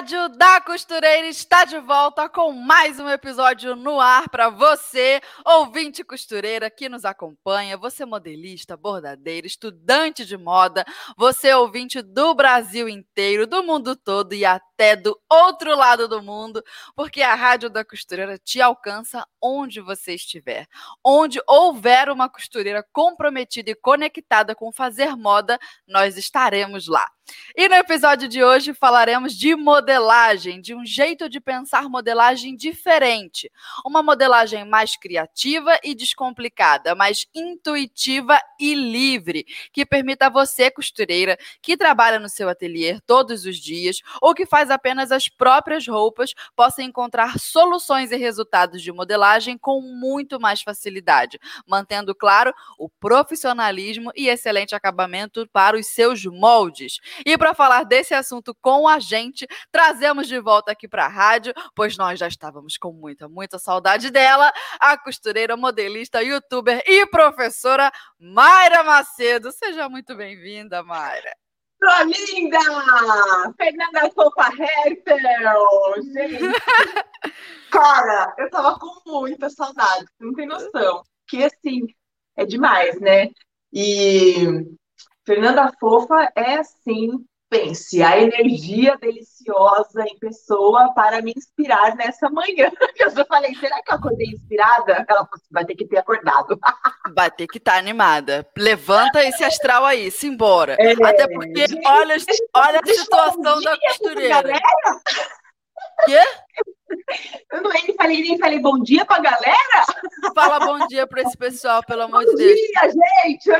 Rádio da Costureira está de volta com mais um episódio no ar para você, ouvinte costureira que nos acompanha, você modelista, bordadeira, estudante de moda, você ouvinte do Brasil inteiro, do mundo todo e até do outro lado do mundo, porque a Rádio da Costureira te alcança onde você estiver. Onde houver uma costureira comprometida e conectada com fazer moda, nós estaremos lá. E no episódio de hoje falaremos de modelagem, de um jeito de pensar modelagem diferente. Uma modelagem mais criativa e descomplicada, mais intuitiva e livre, que permita a você, costureira, que trabalha no seu ateliê todos os dias ou que faz apenas as próprias roupas, possa encontrar soluções e resultados de modelagem com muito mais facilidade, mantendo, claro, o profissionalismo e excelente acabamento para os seus moldes. E para falar desse assunto com a gente, trazemos de volta aqui para a rádio, pois nós já estávamos com muita, muita saudade dela, a costureira, modelista, youtuber e professora Mayra Macedo. Seja muito bem-vinda, Mayra. Sua linda! Fernanda Sopa Hertel! Gente! Cara, eu tava com muita saudade, não tem noção. Que assim, é demais, né? E Fernanda Fofa é assim, pense, a energia deliciosa em pessoa para me inspirar nessa manhã. Eu já falei, será que eu acordei inspirada? Ela falou assim, vai ter que ter acordado. Vai ter que estar tá animada. Levanta esse astral aí, simbora. É, Até porque, gente, olha, olha a situação da costureira. Quê? Eu não nem falei, nem falei bom dia pra galera. Fala bom dia para esse pessoal, pelo amor bom de Deus. Bom dia, gente!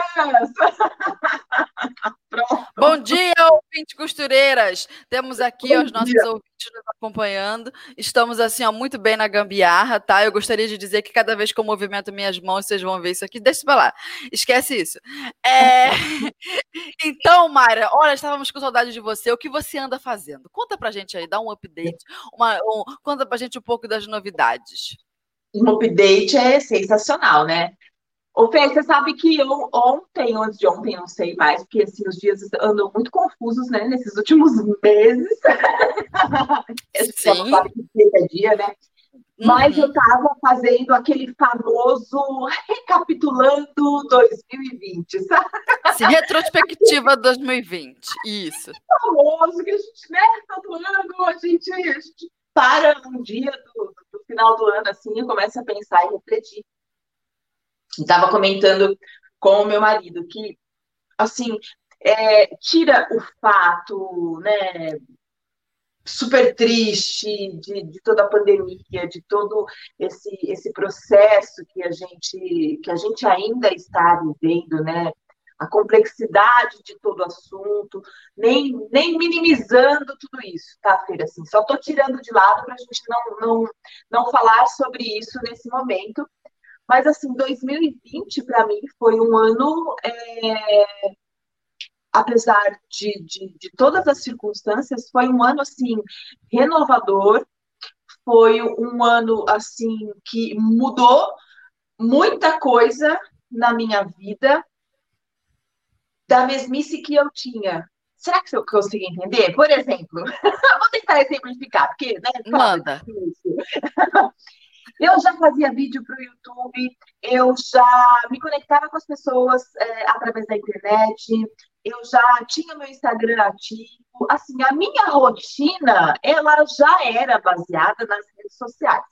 Bom dia, ouvintes costureiras. Temos aqui bom os nossos dia. ouvintes nos acompanhando. Estamos assim, ó, muito bem na gambiarra, tá? Eu gostaria de dizer que cada vez que eu movimento minhas mãos, vocês vão ver isso aqui. Deixa pra lá. Esquece isso. É... então, Mayra, olha, estávamos com saudade de você. O que você anda fazendo? Conta pra gente aí, dá um update. Uma, um... Conta pra gente um pouco das novidades. Um update é sensacional, né? Ô, Fê, você sabe que eu ontem, antes de ontem, não sei mais, porque assim, os dias andam muito confusos, né? Nesses últimos meses. Sim. sabe que é dia, né? Mas uhum. eu estava fazendo aquele famoso recapitulando 2020, sabe? Sim, retrospectiva 2020, isso. Famoso que a gente, né, todo ano a gente, a gente para um dia do, do final do ano assim e começa a pensar e refletir estava comentando com o meu marido que, assim, é, tira o fato, né, super triste de, de, toda a pandemia, de todo esse, esse processo que a gente que a gente ainda está vivendo, né? A complexidade de todo o assunto, nem, nem minimizando tudo isso, tá, Feira? Assim, só estou tirando de lado para a gente não, não, não falar sobre isso nesse momento, mas, assim, 2020 para mim foi um ano, é, apesar de, de, de, todas as circunstâncias, foi um ano, assim, renovador, foi um ano, assim, que mudou muita coisa na minha vida, da mesmice que eu tinha. Será que eu consigo entender? Por exemplo, vou tentar exemplificar, porque, né? Manda. Eu já fazia vídeo para o YouTube, eu já me conectava com as pessoas é, através da internet, eu já tinha meu Instagram ativo. Assim, a minha rotina, ela já era baseada nas redes sociais.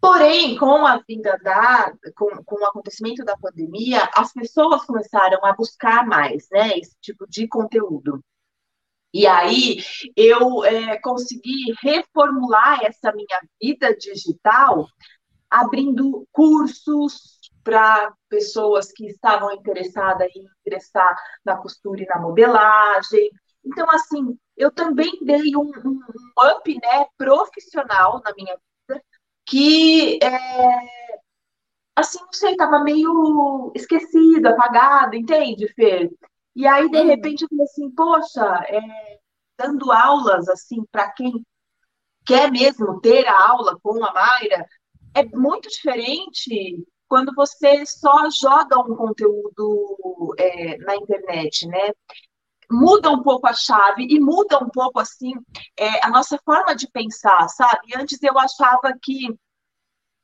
Porém, com a vinda da, com, com o acontecimento da pandemia, as pessoas começaram a buscar mais, né, esse tipo de conteúdo. E aí eu é, consegui reformular essa minha vida digital, abrindo cursos para pessoas que estavam interessadas em ingressar na costura e na modelagem. Então, assim, eu também dei um, um, up né, profissional na minha vida, que é, assim, não sei, tava meio esquecido, apagado, entende, Fer? E aí, de repente, eu falei assim, poxa, é, dando aulas, assim, para quem quer mesmo ter a aula com a Mayra, é muito diferente quando você só joga um conteúdo é, na internet, né? Muda um pouco a chave e muda um pouco, assim, é, a nossa forma de pensar, sabe? Antes eu achava que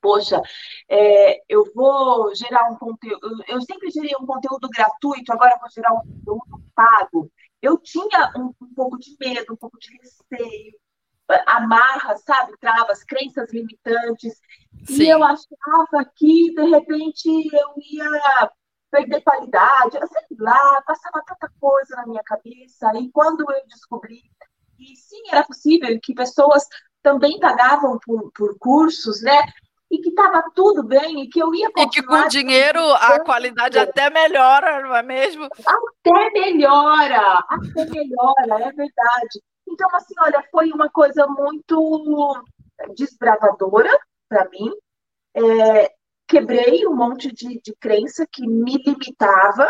poxa, é, eu vou gerar um conteúdo, eu sempre gerei um conteúdo gratuito, agora vou gerar um conteúdo pago. Eu tinha um, um pouco de medo, um pouco de receio, amarra, sabe, travas, crenças limitantes. Sim. E eu achava que, de repente, eu ia perder qualidade, eu sei lá, passava tanta coisa na minha cabeça. E quando eu descobri que sim, era possível, que pessoas também pagavam por, por cursos, né? E que estava tudo bem, e que eu ia continuar... E que com dinheiro a qualidade até melhora, não é mesmo? Até melhora, até melhora, é verdade. Então, assim, olha, foi uma coisa muito desbravadora para mim. É, quebrei um monte de, de crença que me limitava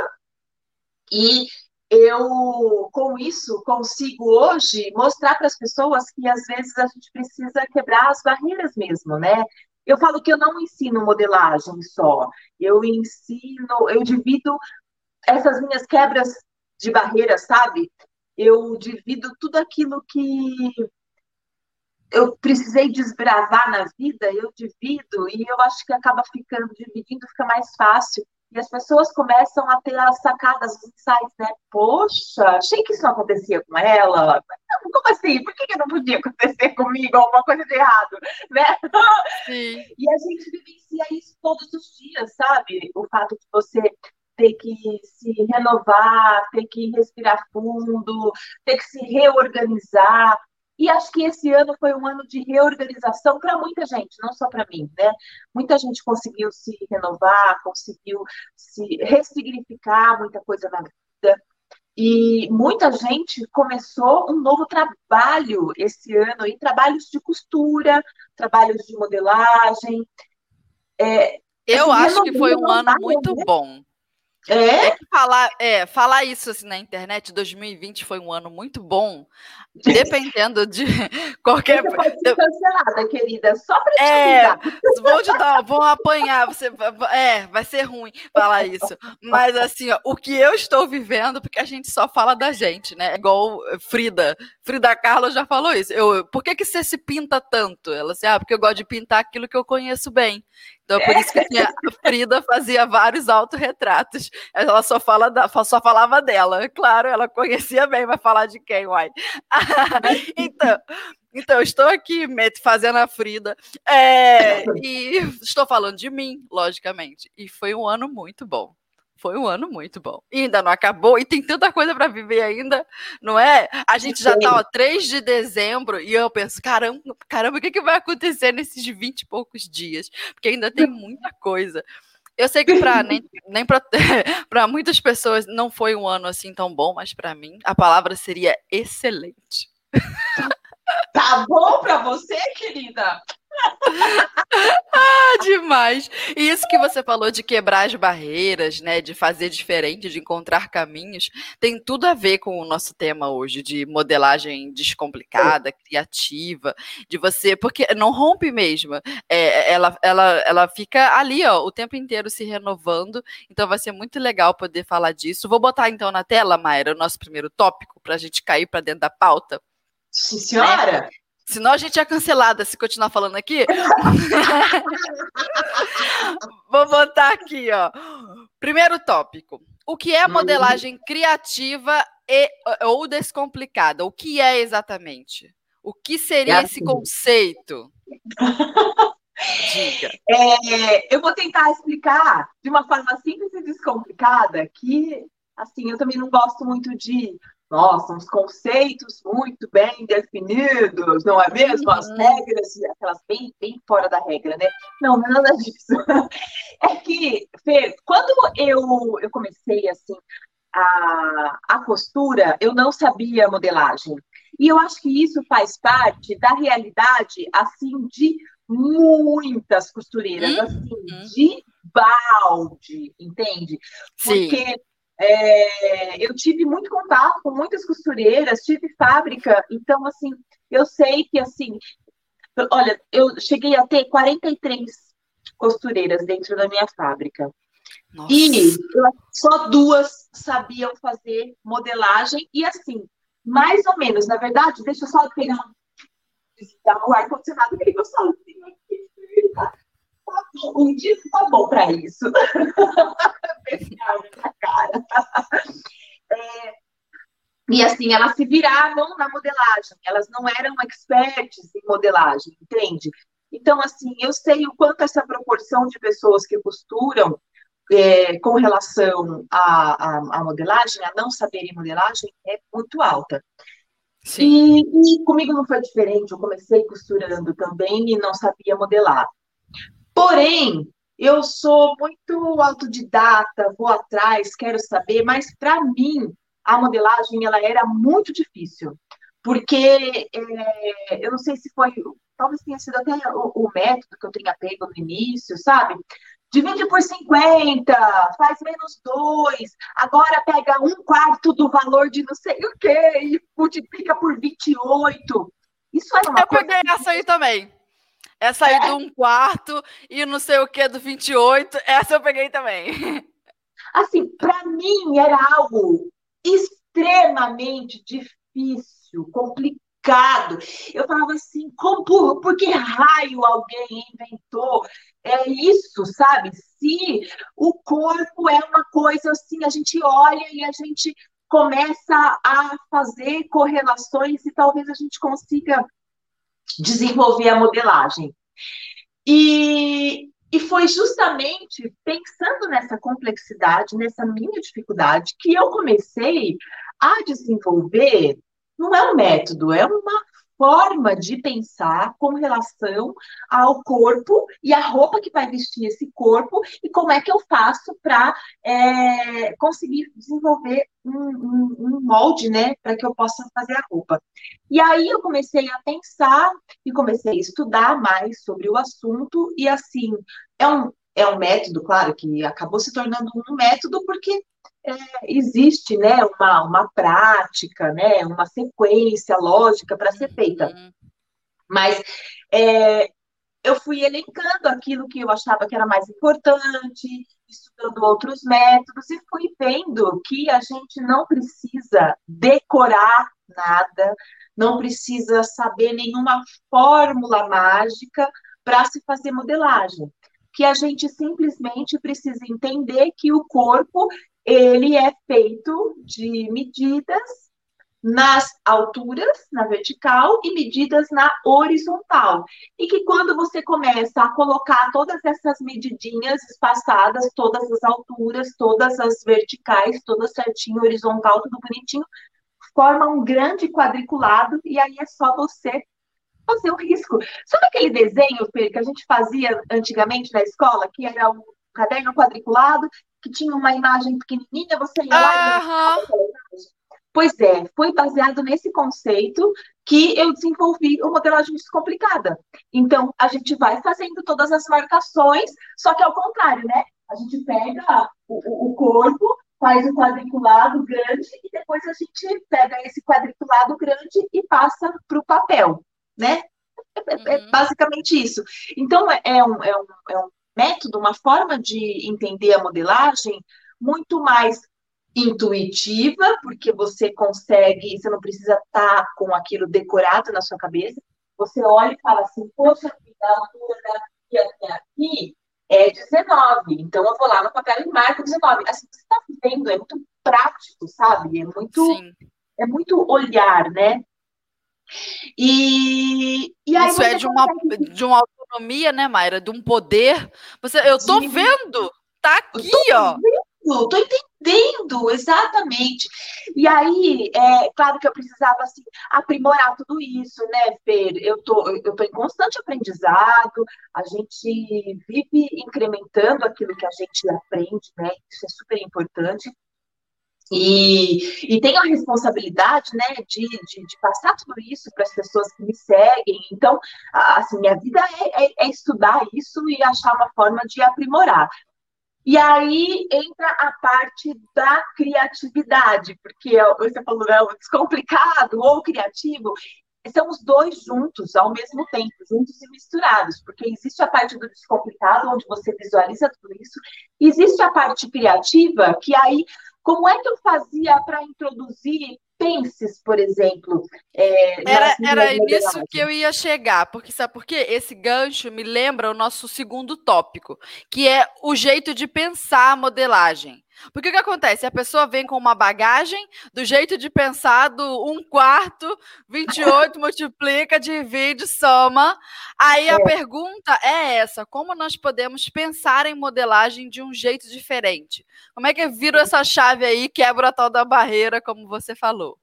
e eu, com isso, consigo hoje mostrar para as pessoas que às vezes a gente precisa quebrar as barreiras mesmo, né? Eu falo que eu não ensino modelagem só, eu ensino, eu divido essas minhas quebras de barreiras, sabe? eu divido tudo aquilo que eu precisei desbravar na vida, eu divido, e eu acho que acaba ficando, dividindo fica mais fácil. E as pessoas começam a ter as sacadas, os insights, né? Poxa, achei que isso não acontecia com ela. Como assim? Por que, que não podia acontecer comigo? Alguma coisa de errado, né? Sim. E a gente vivencia isso todos os dias, sabe? O fato de você ter que se renovar, ter que respirar fundo, ter que se reorganizar. E acho que esse ano foi um ano de reorganização para muita gente, não só para mim, né? Muita gente conseguiu se renovar, conseguiu se ressignificar muita coisa na vida. E muita gente começou um novo trabalho esse ano, e trabalhos de costura, trabalhos de modelagem. É, eu acho que foi um ano muito né? bom. É? é falar, é, falar isso assim na internet, 2020 foi um ano muito bom, dependendo de qualquer. Você pode ser cancelada, querida, só para te é, vou te dar, vou apanhar, você, é, vai ser ruim falar isso. Mas assim, ó, o que eu estou vivendo, porque a gente só fala da gente, né? Igual Frida, Frida Kahlo já falou isso. Eu, por que que você se pinta tanto? Ela assim, ah, porque eu gosto de pintar aquilo que eu conheço bem. Então, por isso que a Frida fazia vários autorretratos. Ela só, fala da, só falava dela. Claro, ela conhecia bem, vai falar de quem, uai? então, então, estou aqui fazendo a Frida é, e estou falando de mim, logicamente. E foi um ano muito bom foi um ano muito bom. E ainda não acabou, e tem tanta coisa para viver ainda, não é? A gente já tá, ó, 3 de dezembro, e eu penso, caramba, caramba, o que, que vai acontecer nesses 20 e poucos dias? Porque ainda tem muita coisa. Eu sei que para nem, nem para muitas pessoas não foi um ano assim tão bom, mas para mim a palavra seria excelente. Tá bom para você, querida? ah, demais. E isso que você falou de quebrar as barreiras, né, de fazer diferente, de encontrar caminhos, tem tudo a ver com o nosso tema hoje de modelagem descomplicada, criativa, de você, porque não rompe mesmo. É, ela, ela, ela fica ali, ó, o tempo inteiro se renovando. Então vai ser muito legal poder falar disso. Vou botar então na tela, Mayra, o nosso primeiro tópico para a gente cair para dentro da pauta. Senhora. É. Senão a gente é cancelada se continuar falando aqui. Vou botar aqui, ó. Primeiro tópico. O que é modelagem criativa e, ou descomplicada? O que é exatamente? O que seria esse conceito? Diga. É, eu vou tentar explicar de uma forma simples e descomplicada que, assim, eu também não gosto muito de nossa, uns conceitos muito bem definidos, não é mesmo? As uhum. regras, aquelas bem, bem fora da regra, né? Não, não é nada disso. É que, Fê, quando eu, eu comecei, assim, a, a costura, eu não sabia modelagem. E eu acho que isso faz parte da realidade, assim, de muitas costureiras, assim, uhum. de balde, entende? Porque Sim. É, eu tive muito contato com muitas costureiras, tive fábrica, então, assim, eu sei que, assim, olha, eu cheguei a ter 43 costureiras dentro da minha fábrica. Nossa. E só duas sabiam fazer modelagem, e assim, mais ou menos, na verdade, deixa eu só pegar um ar-condicionado que ele gostou. Um dia tá bom para isso. cara. É, e assim, elas se viravam na modelagem, elas não eram experts em modelagem, entende? Então, assim, eu sei o quanto essa proporção de pessoas que costuram é, com relação à, modelagem, a não saberem modelagem, é muito alta. E, e, comigo não foi diferente, eu comecei costurando também e não sabia modelar. Porém, eu sou muito autodidata, vou atrás, quero saber, mas para mim a modelagem ela era muito difícil, porque é, eu não sei se foi, talvez tenha sido até o, o método que eu tenha pego no início, sabe? divide por 50, faz menos 2, agora pega um quarto do valor de não sei o quê e multiplica por 28. Isso é uma Eu coisa... peguei essa aí também. Essa aí é. do um quarto e não sei o que do 28, essa eu peguei também. Assim, para mim era algo extremamente difícil, complicado complicado. Eu falava assim, como, por, por que raio alguém inventou é isso, sabe? Se o corpo é uma coisa assim, a gente olha e a gente começa a fazer correlações e talvez a gente consiga desenvolver a modelagem. E, e foi justamente pensando nessa complexidade, nessa minha dificuldade, que eu comecei a desenvolver não é um método, é uma forma de pensar com relação ao corpo e a roupa que vai vestir esse corpo e como é que eu faço para é, conseguir desenvolver um, um, um molde, né, para que eu possa fazer a roupa. E aí eu comecei a pensar e comecei a estudar mais sobre o assunto e assim é um é um método, claro, que acabou se tornando um método porque é, existe né, uma, uma prática, né, uma sequência lógica para ser feita. Uhum. Mas é, eu fui elencando aquilo que eu achava que era mais importante, estudando outros métodos e fui vendo que a gente não precisa decorar nada, não precisa saber nenhuma fórmula mágica para se fazer modelagem. Que a gente simplesmente precisa entender que o corpo ele é feito de medidas nas alturas, na vertical, e medidas na horizontal. E que quando você começa a colocar todas essas medidinhas espaçadas, todas as alturas, todas as verticais, todas certinho, horizontal, tudo bonitinho, forma um grande quadriculado, e aí é só você fazer o risco. Sabe aquele desenho, que a gente fazia antigamente na escola, que era um caderno quadriculado, que tinha uma imagem pequenininha, você ia lá e Pois é, foi baseado nesse conceito que eu desenvolvi o modelagem descomplicada. Então, a gente vai fazendo todas as marcações, só que ao contrário, né? A gente pega o, o corpo, faz o quadriculado grande e depois a gente pega esse quadriculado grande e passa para o papel, né? É, é, é uhum. basicamente isso. Então, é, é um, é, um, é um método, uma forma de entender a modelagem muito mais intuitiva, porque você consegue, você não precisa estar com aquilo decorado na sua cabeça. Você olha e fala assim, poxa, a altura daqui até aqui é 19, então eu vou lá no papel e marco 19. Assim, você está vendo, é muito prático, sabe? É muito, Sim. é muito olhar, né? E, e Isso é de uma, consegue... de uma autonomia, né, Mayra? De um poder. Você, eu tô vendo, tá aqui, tô ó. Vendo, tô entendendo, exatamente. E aí, é claro que eu precisava assim, aprimorar tudo isso, né, Fer? Eu tô, eu tô em constante aprendizado, a gente vive incrementando aquilo que a gente aprende, né? Isso é super importante. E, e tenho a responsabilidade, né, de, de, de passar tudo isso para as pessoas que me seguem. Então, assim, minha vida é, é, é, estudar isso e achar uma forma de aprimorar. E aí entra a parte da criatividade, porque você falou, é descomplicado ou criativo, são os dois juntos ao mesmo tempo, juntos e misturados, porque existe a parte do descomplicado, onde você visualiza tudo isso, existe a parte criativa, que aí, como é que eu fazia para introduzir penses, por exemplo? É, era era nisso que eu ia chegar, porque sabe por quê? Esse gancho me lembra o nosso segundo tópico, que é o jeito de pensar a modelagem. Porque o que acontece? A pessoa vem com uma bagagem do jeito de pensar do 1 quarto, 28 multiplica, divide, soma. Aí a é. pergunta é essa: como nós podemos pensar em modelagem de um jeito diferente? Como é que viro essa chave aí, quebra a tal da barreira, como você falou?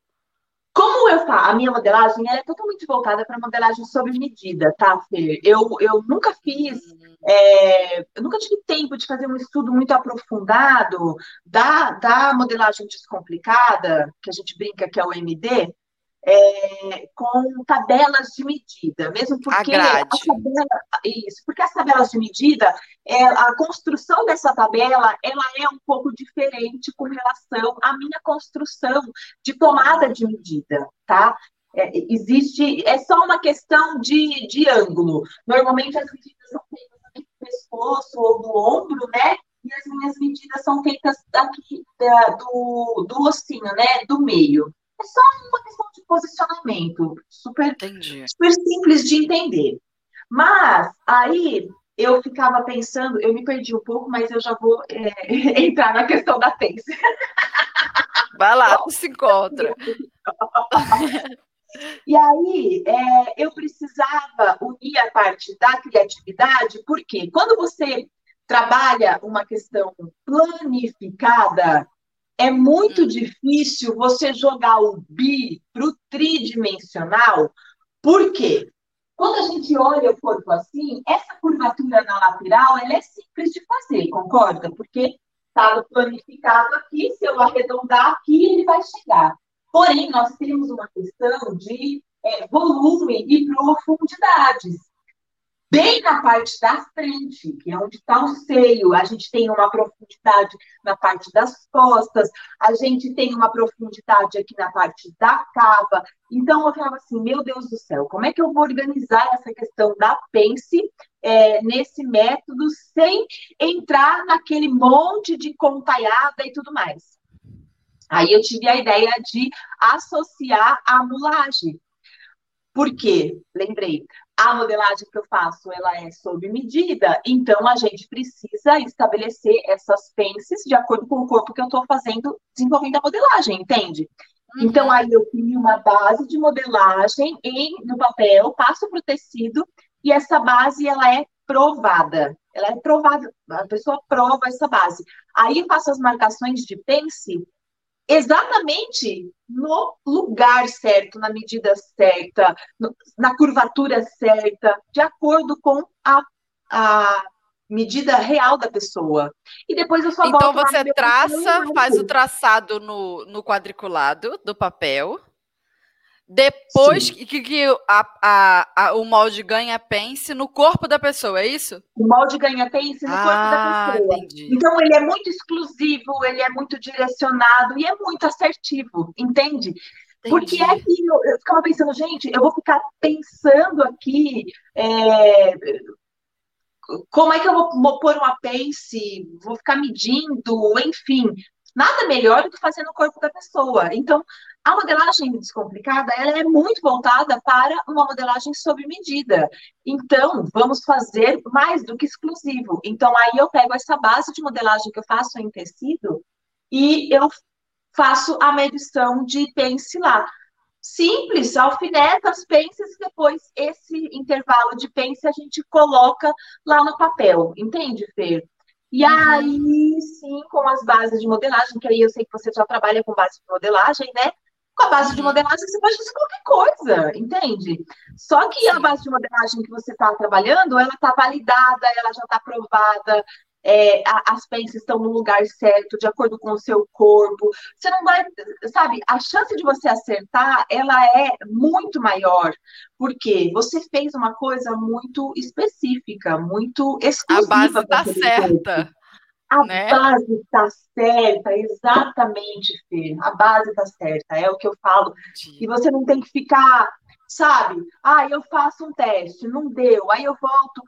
Como eu falo, a minha modelagem é totalmente voltada para modelagem sob medida, tá, Fer? Eu, eu nunca fiz, é, eu nunca tive tempo de fazer um estudo muito aprofundado da, da modelagem descomplicada, que a gente brinca que é o MD, é, com tabelas de medida, mesmo porque a, tabela, isso, porque as tabelas de medida, é, a construção dessa tabela, ela é um pouco diferente com relação à minha construção de tomada de medida, tá? É, existe, é só uma questão de, de ângulo. Normalmente as medidas são feitas aqui do pescoço ou do ombro, né? E as minhas medidas são feitas aqui da, do, do ossinho, né? Do meio. É só uma questão de posicionamento, super, super simples de entender. Mas aí eu ficava pensando, eu me perdi um pouco, mas eu já vou é, entrar na questão da Pense. Vai lá, tu se encontra. E aí, é, eu precisava unir a parte da criatividade, porque quando você trabalha uma questão planificada, é muito hum. difícil você jogar o bi para o tridimensional, por quê? Quando a gente olha o corpo assim, essa curvatura na lateral ela é simples de fazer, concorda? Porque está planificado aqui, se eu arredondar aqui, ele vai chegar. Porém, nós temos uma questão de é, volume e profundidades bem na parte da frente, que é onde está o seio, a gente tem uma profundidade na parte das costas, a gente tem uma profundidade aqui na parte da cava. Então, eu falava assim, meu Deus do céu, como é que eu vou organizar essa questão da pense é, nesse método sem entrar naquele monte de contaiada e tudo mais? Aí eu tive a ideia de associar a mulagem. Por quê? Lembrei, a modelagem que eu faço, ela é sob medida, então a gente precisa estabelecer essas pences de acordo com o corpo que eu estou fazendo, desenvolvendo a modelagem, entende? Uhum. Então, aí eu crio uma base de modelagem em, no papel, passo para o tecido, e essa base, ela é provada. Ela é provada, a pessoa prova essa base. Aí eu faço as marcações de pence exatamente no lugar certo, na medida certa, no, na curvatura certa, de acordo com a, a medida real da pessoa. E depois eu só Então você traça, faz o traçado no, no quadriculado do papel. Depois Sim. que, que a, a, a, o molde ganha pence no corpo da pessoa, é isso? O molde ganha pence no ah, corpo da ah, pessoa. Entendi. Então ele é muito exclusivo, ele é muito direcionado e é muito assertivo, entende? Entendi. Porque é que eu, eu, ficava pensando, gente, eu vou ficar pensando aqui é, como é que eu vou, vou pôr uma pence, vou ficar medindo, enfim. Nada melhor do que fazer no corpo da pessoa. Então, a modelagem descomplicada, ela é muito voltada para uma modelagem sob medida. Então, vamos fazer mais do que exclusivo. Então, aí eu pego essa base de modelagem que eu faço em tecido e eu faço a medição de pence lá. Simples, alfineta as pences e depois esse intervalo de pence a gente coloca lá no papel. Entende, Fer? E uhum. aí, sim, com as bases de modelagem, que aí eu sei que você já trabalha com base de modelagem, né? A base de modelagem, você pode fazer qualquer coisa, entende? Só que a base de modelagem que você está trabalhando, ela está validada, ela já está aprovada, é, as peças estão no lugar certo, de acordo com o seu corpo. Você não vai, sabe, a chance de você acertar, ela é muito maior, porque você fez uma coisa muito específica, muito exclusiva. A base está certa. A né? base está certa, exatamente, Fê. A base está certa, é o que eu falo. E você não tem que ficar, sabe? Ah, eu faço um teste, não deu, aí eu volto.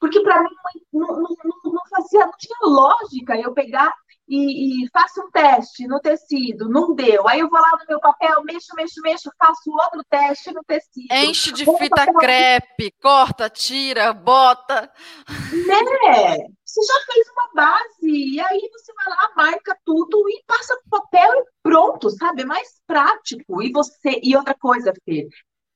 Porque para mim não, não, não, não, fazia, não tinha lógica eu pegar e, e faço um teste no tecido, não deu. Aí eu vou lá no meu papel, mexo, mexo, mexo, faço outro teste no tecido. Enche de fita papel... crepe, corta, tira, bota. Né? Você já fez uma base, e aí você vai lá, marca tudo e passa pro papel e pronto, sabe? É mais prático. E você, e outra coisa, Fê,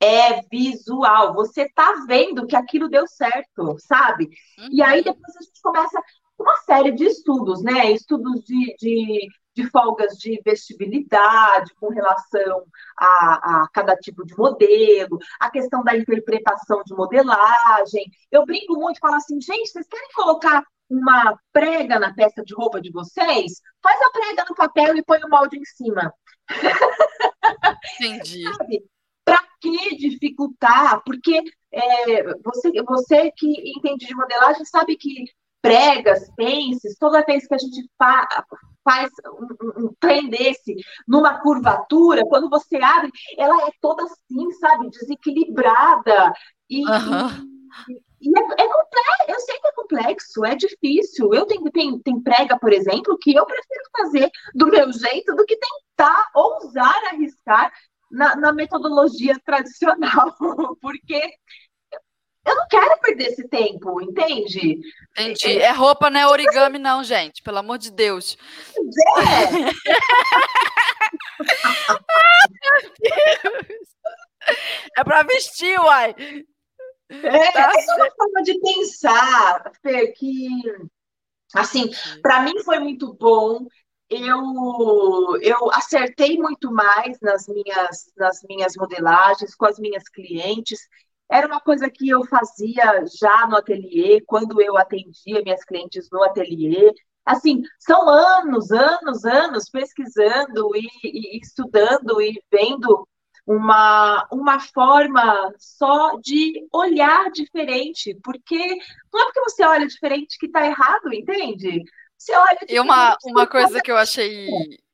é visual. Você tá vendo que aquilo deu certo, sabe? Uhum. E aí uhum. depois a gente começa uma série de estudos, né? Estudos de, de, de folgas de vestibilidade com relação a, a, cada tipo de modelo, a questão da interpretação de modelagem. Eu brinco muito falo assim, gente, vocês querem colocar uma prega na peça de roupa de vocês? Faz a prega no papel e põe o molde em cima. Entendi. Para que dificultar? Porque é, você, você que entende de modelagem sabe que pregas, pences, toda vez que a gente fa faz um, um trem desse numa curvatura, quando você abre, ela é toda assim, sabe, desequilibrada. E, uhum. E, é, é, complexo, eu sei que é complexo, é difícil. Eu tenho, tem, tem prega, por exemplo, que eu prefiro fazer do meu jeito do que tentar ousar arriscar na, na metodologia tradicional, porque eu não quero perder esse tempo, entende? Entendi. É roupa, não é origami, não, gente. Pelo amor de Deus. É. é para vestir, uai. É, tá é uma forma de pensar, Fê, que, assim, para mim foi muito bom. Eu, eu acertei muito mais nas minhas, nas minhas modelagens com as minhas clientes. Era uma coisa que eu fazia já no ateliê, quando eu atendia minhas clientes no ateliê. Assim, são anos, anos, anos pesquisando e, e estudando e vendo uma, uma forma só de olhar diferente, porque não é porque você olha diferente que está errado, entende? Você olha diferente. E uma, uma coisa que eu achei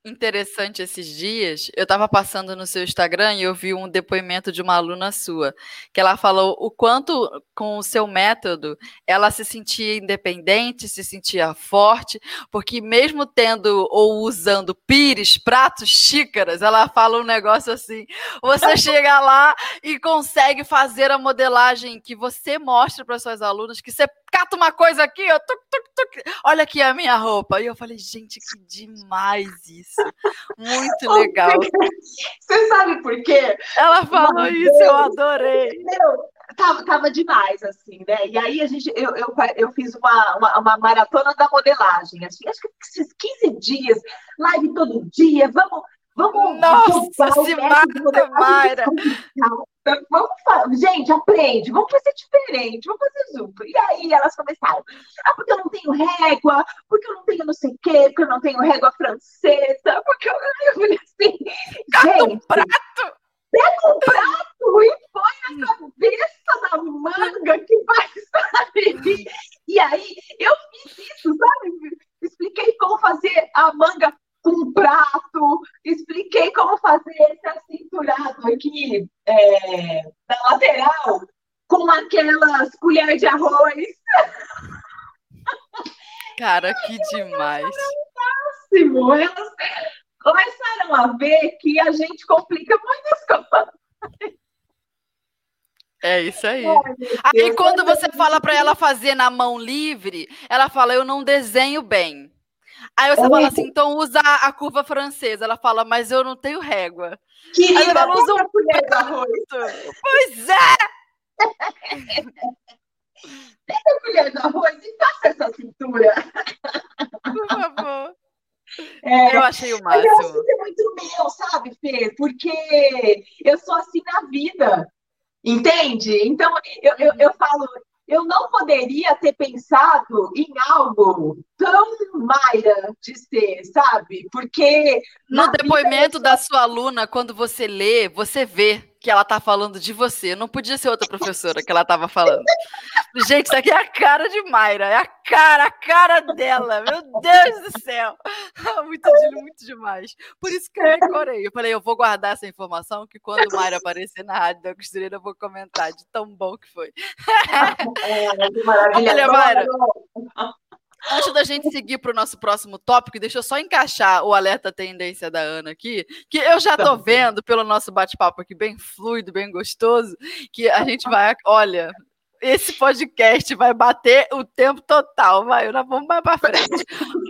interessante esses dias, eu estava passando no seu Instagram e eu vi um depoimento de uma aluna sua, que ela falou o quanto com o seu método ela se sentia independente, se sentia forte, porque mesmo tendo ou usando pires, pratos, xícaras, ela fala um negócio assim, você chega lá e consegue fazer a modelagem que você mostra para suas alunas, que você cata uma coisa aqui, ó, tuc, tuc, tuc, olha aqui a minha roupa. E eu falei, gente, que demais isso. Muito legal. Você sabe por quê? Ela falou Uma isso, vez, eu adorei. Meu, tava, tava demais, assim, né? E aí a gente, eu, eu, eu fiz uma, uma, uma maratona da modelagem, assim, acho que esses 15 dias, live todo dia, vamos Vamos Nossa, se mata, Mayra. Vamos. Gente, aprende, vamos fazer diferente, vamos fazer junto. E aí elas começaram. Ah, porque eu não tenho régua, porque eu não tenho não sei o quê, porque eu não tenho régua francesa, porque eu, eu falei assim. Cata um prato! Pega um prato e põe na cabeça da manga que vai sair. E aí eu fiz isso, sabe? Expliquei como fazer a manga com prato, expliquei como fazer esse acinturado aqui é, da lateral com aquelas colheres de arroz. Cara, que demais. Máximo. Elas começaram a ver que a gente complica muitas coisas. É isso aí. Aí quando você fala para ela fazer na mão livre, ela fala: Eu não desenho bem. Aí você fala assim, então usa a curva francesa. Ela fala, mas eu não tenho régua. Querida, Aí ela usa um arroz. Pois é! Pega a colher de arroz e faça essa cintura. Por favor. É, eu achei o máximo. Eu acho que é muito meu, sabe, Fê? Porque eu sou assim na vida. Entende? Então, eu, eu, eu falo, eu não poderia ter pensado em algo tão Mayra de ser, sabe? Porque. No depoimento vida... da sua aluna, quando você lê, você vê que ela tá falando de você. Não podia ser outra professora que ela estava falando. Gente, isso aqui é a cara de Mayra, é a cara, a cara dela. Meu Deus do céu. Muito, muito demais. Por isso que eu decorei. Eu falei, eu vou guardar essa informação que quando o Mayra aparecer na rádio da costureira, eu vou comentar de tão bom que foi. É, que maravilha. Olha, Mayra. Antes da gente seguir para o nosso próximo tópico, deixa eu só encaixar o alerta tendência da Ana aqui, que eu já tô vendo pelo nosso bate-papo aqui, bem fluido, bem gostoso, que a gente vai, olha, esse podcast vai bater o tempo total, vai, nós vamos mais para frente.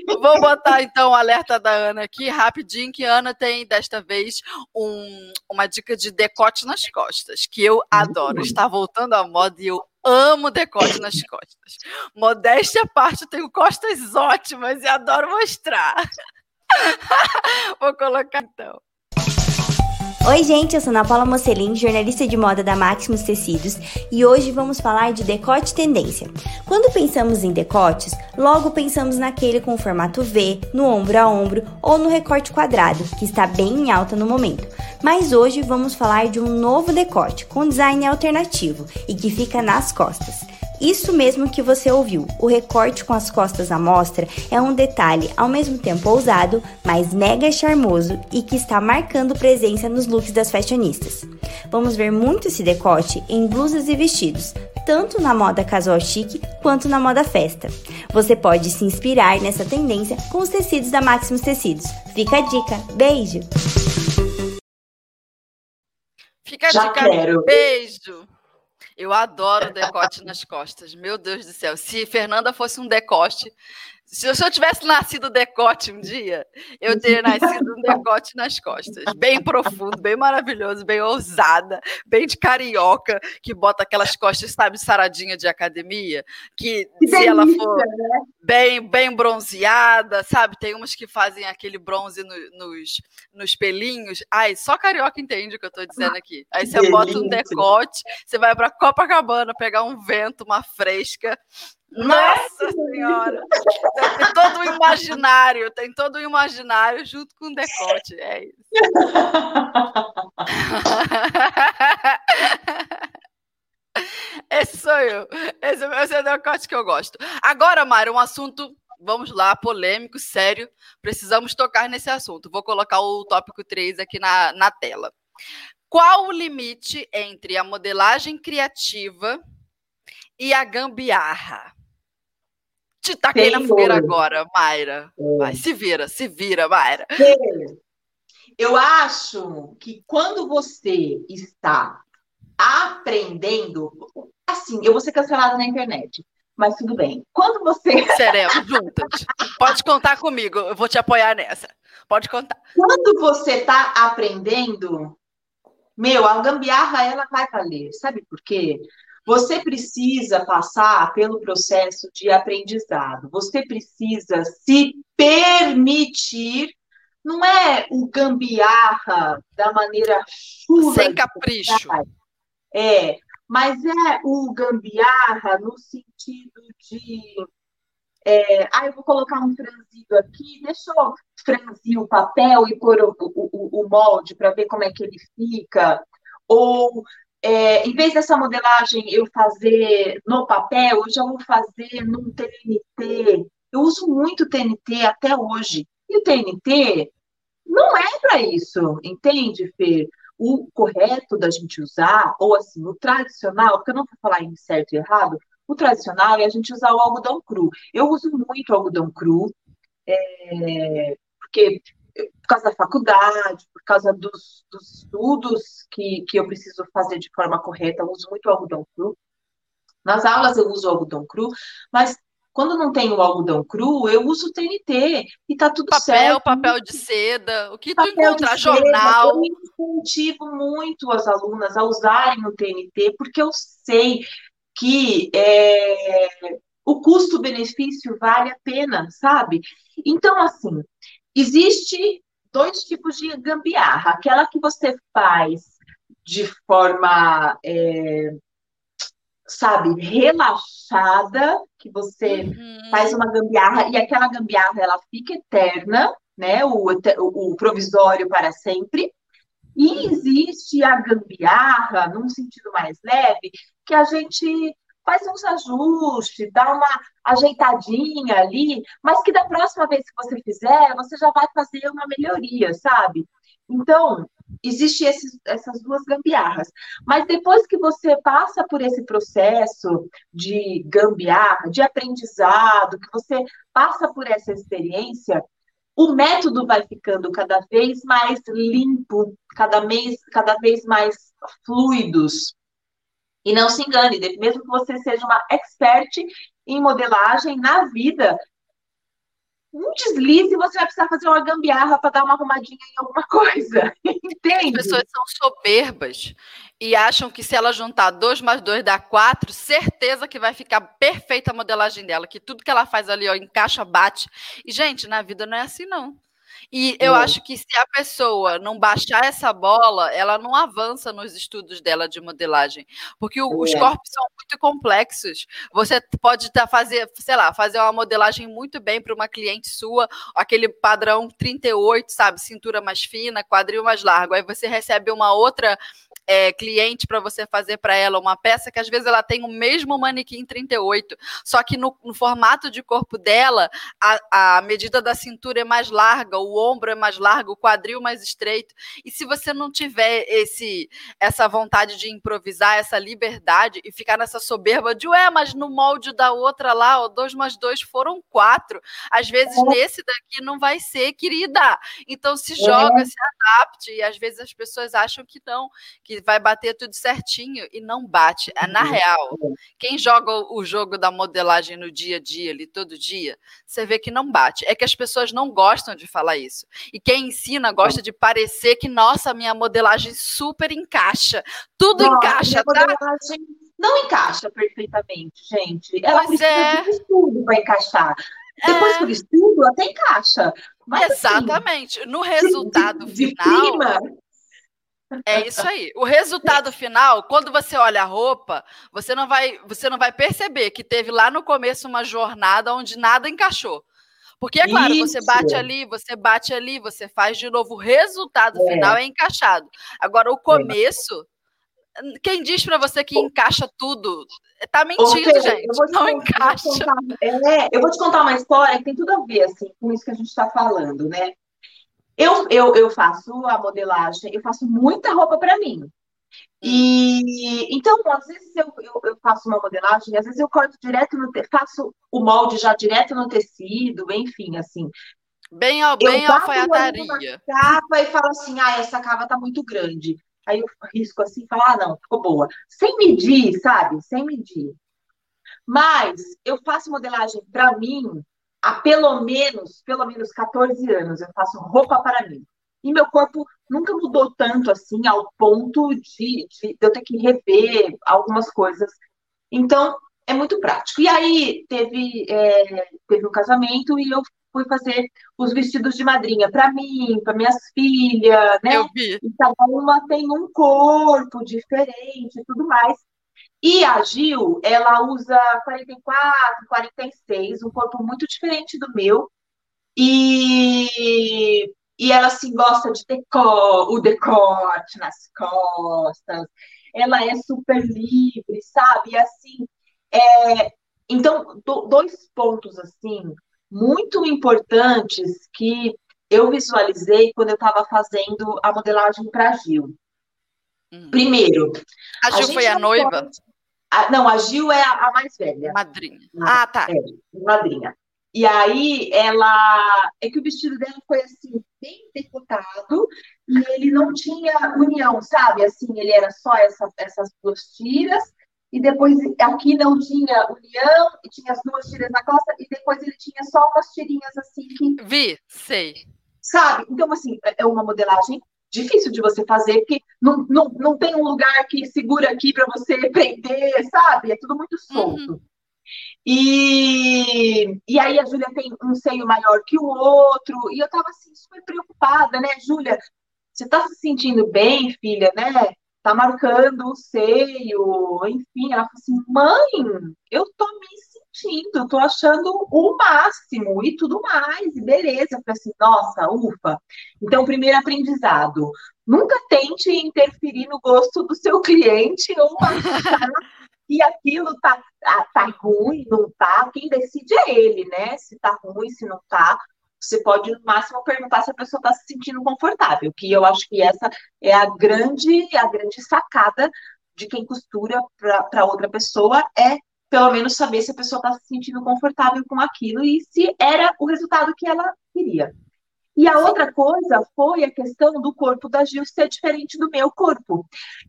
Vou botar então o alerta da Ana aqui rapidinho, que Ana tem desta vez um, uma dica de decote nas costas, que eu adoro. Está voltando à moda e eu amo decote nas costas. Modéstia à parte, eu tenho costas ótimas e adoro mostrar. Vou colocar então. Oi, gente, eu sou Ana Paula Mocelin, jornalista de moda da Maximus Tecidos, e hoje vamos falar de decote tendência. Quando pensamos em decotes, logo pensamos naquele com formato V, no ombro a ombro ou no recorte quadrado, que está bem em alta no momento. Mas hoje vamos falar de um novo decote com design alternativo e que fica nas costas. Isso mesmo que você ouviu, o recorte com as costas à mostra é um detalhe ao mesmo tempo ousado, mas mega charmoso e que está marcando presença nos looks das fashionistas. Vamos ver muito esse decote em blusas e vestidos, tanto na moda casual chique quanto na moda festa. Você pode se inspirar nessa tendência com os tecidos da Maximus Tecidos. Fica a dica. Beijo! Fica a Já dica. Quero. Beijo! Eu adoro decote nas costas. Meu Deus do céu. Se Fernanda fosse um decote, se eu, tivesse nascido decote um dia, eu teria nascido um decote nas costas. Bem profundo, bem maravilhoso, bem ousada, bem de carioca, que bota aquelas costas, sabe, saradinha de academia, que, que se delícia, ela for né? bem, bem bronzeada, sabe? Tem umas que fazem aquele bronze no, nos, nos pelinhos. Ai, só carioca entende o que eu estou dizendo aqui. Aí você delícia. bota um decote, você vai para Copacabana pegar um vento, uma fresca nossa Senhora! Tem todo o imaginário, tem todo o imaginário junto com o decote. É isso. Esse sou eu. Esse, esse é o decote que eu gosto. Agora, Mário, um assunto, vamos lá, polêmico, sério. Precisamos tocar nesse assunto. Vou colocar o tópico 3 aqui na, na tela. Qual o limite entre a modelagem criativa e a gambiarra? Te taquei na fogueira agora, Mayra. É. Vai, se vira, se vira, Mayra. Eu acho que quando você está aprendendo, assim, eu vou ser cancelada na internet, mas tudo bem. Quando você. Seremos juntas. Pode contar comigo, eu vou te apoiar nessa. Pode contar. Quando você está aprendendo, meu, a gambiarra ela vai valer. Sabe por quê? Você precisa passar pelo processo de aprendizado. Você precisa se permitir, não é o gambiarra da maneira chula. Sem capricho. É, mas é o gambiarra no sentido de. É, ah, eu vou colocar um franzido aqui, deixa eu franzir o papel e pôr o, o, o molde para ver como é que ele fica. Ou é, em vez dessa modelagem eu fazer no papel, eu já vou fazer num TNT. Eu uso muito TNT até hoje. E o TNT não é para isso, entende, Fê? O correto da gente usar, ou assim, o tradicional, porque eu não vou falar em certo e errado, o tradicional é a gente usar o algodão cru. Eu uso muito algodão cru, é, porque por causa da faculdade, por causa dos, dos estudos que, que eu preciso fazer de forma correta, eu uso muito algodão cru. Nas aulas eu uso algodão cru, mas quando não tenho o algodão cru, eu uso TNT e tá tudo papel, certo. Papel, papel de seda, o que tu encontrar, jornal. Eu incentivo muito as alunas a usarem o TNT, porque eu sei que é, o custo-benefício vale a pena, sabe? Então, assim, Existe dois tipos de gambiarra. Aquela que você faz de forma, é, sabe, relaxada, que você uhum. faz uma gambiarra e aquela gambiarra ela fica eterna, né? O, o, o provisório para sempre. E existe a gambiarra, num sentido mais leve, que a gente faz uns ajustes, dá uma ajeitadinha ali, mas que da próxima vez que você fizer, você já vai fazer uma melhoria, sabe? Então, existe essas duas gambiarras. Mas depois que você passa por esse processo de gambiarra, de aprendizado, que você passa por essa experiência, o método vai ficando cada vez mais limpo, cada, mês, cada vez mais fluidos. E não se engane, mesmo que você seja uma expert em modelagem na vida, um deslize você vai precisar fazer uma gambiarra para dar uma arrumadinha em alguma coisa. Entende? As pessoas são soberbas e acham que se ela juntar 2 mais 2 dá 4, certeza que vai ficar perfeita a modelagem dela, que tudo que ela faz ali, ó, encaixa, bate. E, gente, na vida não é assim, não. E eu é. acho que se a pessoa não baixar essa bola, ela não avança nos estudos dela de modelagem, porque o, é. os corpos são muito complexos. Você pode tá fazer, sei lá, fazer uma modelagem muito bem para uma cliente sua, aquele padrão 38, sabe, cintura mais fina, quadril mais largo. Aí você recebe uma outra é, cliente para você fazer para ela uma peça que às vezes ela tem o mesmo manequim 38, só que no, no formato de corpo dela, a, a, medida da cintura é mais larga, o ombro é mais largo, o quadril mais estreito. E se você não tiver esse essa vontade de improvisar, essa liberdade e ficar nessa soberba de, ué, mas no molde da outra lá, o dois mais dois foram quatro. Às vezes é. nesse daqui não vai ser, querida. Então se joga, é. se adapte. E às vezes as pessoas acham que não, que vai bater tudo certinho e não bate. É, na real, quem joga o jogo da modelagem no dia a dia, ali, todo dia, você vê que não bate. É que as pessoas não gostam de falar isso. E quem ensina gosta de parecer que, nossa, minha modelagem super encaixa. Tudo encaixa, tá? Não encaixa perfeitamente, gente. Ela pois precisa é. de estudo para encaixar. Depois é. do estudo, até encaixa. Mas, assim, Exatamente. Assim, no resultado de, de, final. De é isso aí. O resultado final, quando você olha a roupa, você não vai, você não vai perceber que teve lá no começo uma jornada onde nada encaixou. Porque é claro, isso. você bate ali, você bate ali, você faz de novo. O resultado é. final é encaixado. Agora, o é. começo, quem diz para você que encaixa tudo? Tá mentindo, gente. não contar, encaixa. Eu contar, é, eu vou te contar uma história que tem tudo a ver assim, com isso que a gente está falando, né? Eu, eu, eu faço a modelagem, eu faço muita roupa para mim. E então, às vezes eu, eu, eu, faço uma modelagem, às vezes eu corto direto no faço o molde já direto no tecido, enfim, assim. Bem, bem eu alfaiataria. Capa e falo assim, ah, essa cava tá muito grande. Aí eu risco assim, falo, ah, não, ficou boa. Sem medir, sabe? Sem medir. Mas eu faço modelagem para mim há pelo menos, pelo menos 14 anos, eu faço roupa para mim. E meu corpo nunca mudou tanto assim, ao ponto de, de eu ter que rever algumas coisas. Então, é muito prático. E aí, teve, é, teve um casamento e eu fui fazer os vestidos de madrinha para mim, para minhas filhas, né? Eu vi. E cada uma tem um corpo diferente e tudo mais. E a Gil, ela usa 44, 46, um corpo muito diferente do meu. E, e ela assim gosta de decor, o decote nas costas. Ela é super livre, sabe? E assim, é, então, do, dois pontos assim muito importantes que eu visualizei quando eu estava fazendo a modelagem para a Gil. Hum. Primeiro, a Gil a foi a noiva? Pode... A, não, a Gil é a, a mais velha. Madrinha. Ah, tá. É, madrinha. E aí ela. É que o vestido dela foi assim, bem decotado, e ele não tinha união, sabe? Assim, ele era só essa, essas duas tiras, e depois aqui não tinha união, e tinha as duas tiras na costa, e depois ele tinha só umas tirinhas assim que. Vi, sei. Sabe? Então, assim, é, é uma modelagem difícil de você fazer, porque não, não, não tem um lugar que segura aqui para você prender, sabe? É tudo muito solto. Uhum. E, e aí a Júlia tem um seio maior que o outro, e eu tava assim, super preocupada, né, Júlia? Você tá se sentindo bem, filha, né? Tá marcando o seio, enfim. Ela falou assim, mãe, eu tô me sentindo, tô achando o máximo e tudo mais, e beleza. Eu falei assim, nossa, ufa. Então, primeiro aprendizado, nunca tente interferir no gosto do seu cliente ou e aquilo tá, tá, tá ruim, não tá, quem decide é ele, né? Se tá ruim, se não tá. Você pode, no máximo, perguntar se a pessoa está se sentindo confortável, que eu acho que essa é a grande, a grande sacada de quem costura para outra pessoa, é pelo menos saber se a pessoa está se sentindo confortável com aquilo e se era o resultado que ela queria. E a outra coisa foi a questão do corpo da Gil ser diferente do meu corpo.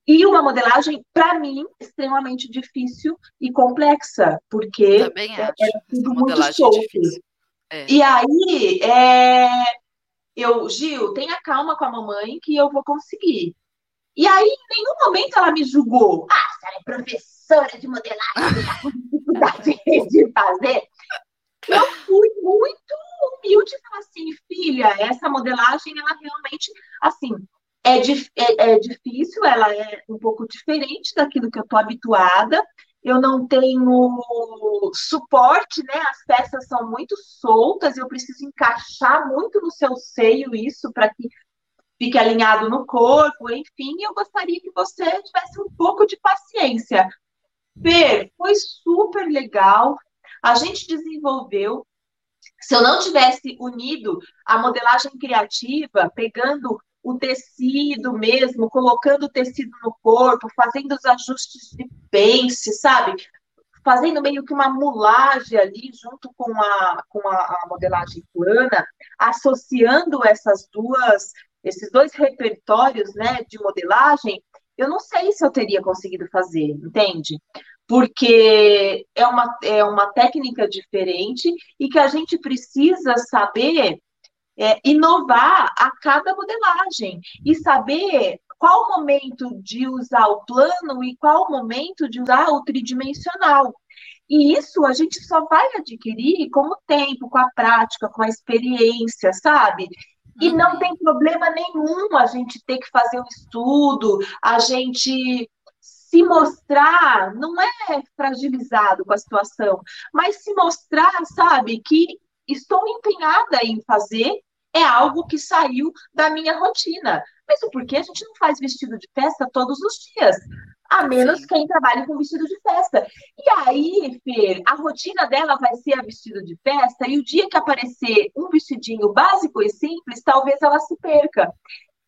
E uma modelagem, para mim, extremamente difícil e complexa, porque Também acho. é tudo muito solto. É. E aí, é... eu, Gil, tenha calma com a mamãe que eu vou conseguir. E aí, em nenhum momento ela me julgou. Ah, você é professora de modelagem, tá com dificuldade de fazer. Eu fui muito humilde e falei assim, filha, essa modelagem, ela realmente, assim, é, é, é difícil, ela é um pouco diferente daquilo que eu estou habituada, eu não tenho suporte, né? As peças são muito soltas, eu preciso encaixar muito no seu seio isso para que fique alinhado no corpo, enfim, eu gostaria que você tivesse um pouco de paciência. Fer, foi super legal. A gente desenvolveu. Se eu não tivesse unido a modelagem criativa, pegando o tecido mesmo, colocando o tecido no corpo, fazendo os ajustes de pence, sabe? Fazendo meio que uma mulagem ali junto com a, com a, a modelagem plana, associando essas duas, esses dois repertórios né, de modelagem, eu não sei se eu teria conseguido fazer, entende? Porque é uma, é uma técnica diferente e que a gente precisa saber é, inovar a cada modelagem e saber qual o momento de usar o plano e qual o momento de usar o tridimensional. E isso a gente só vai adquirir com o tempo, com a prática, com a experiência, sabe? E uhum. não tem problema nenhum a gente ter que fazer um estudo, a gente se mostrar, não é fragilizado com a situação, mas se mostrar, sabe, que estou empenhada em fazer é algo que saiu da minha rotina. Mesmo porque a gente não faz vestido de festa todos os dias, a menos quem trabalha com vestido de festa. E aí, Fer, a rotina dela vai ser a vestido de festa, e o dia que aparecer um vestidinho básico e simples, talvez ela se perca.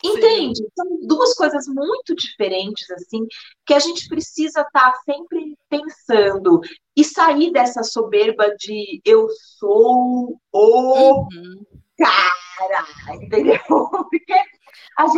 Entende? Sim. São duas coisas muito diferentes, assim, que a gente precisa estar tá sempre pensando e sair dessa soberba de eu sou o uhum. cara, entendeu? Porque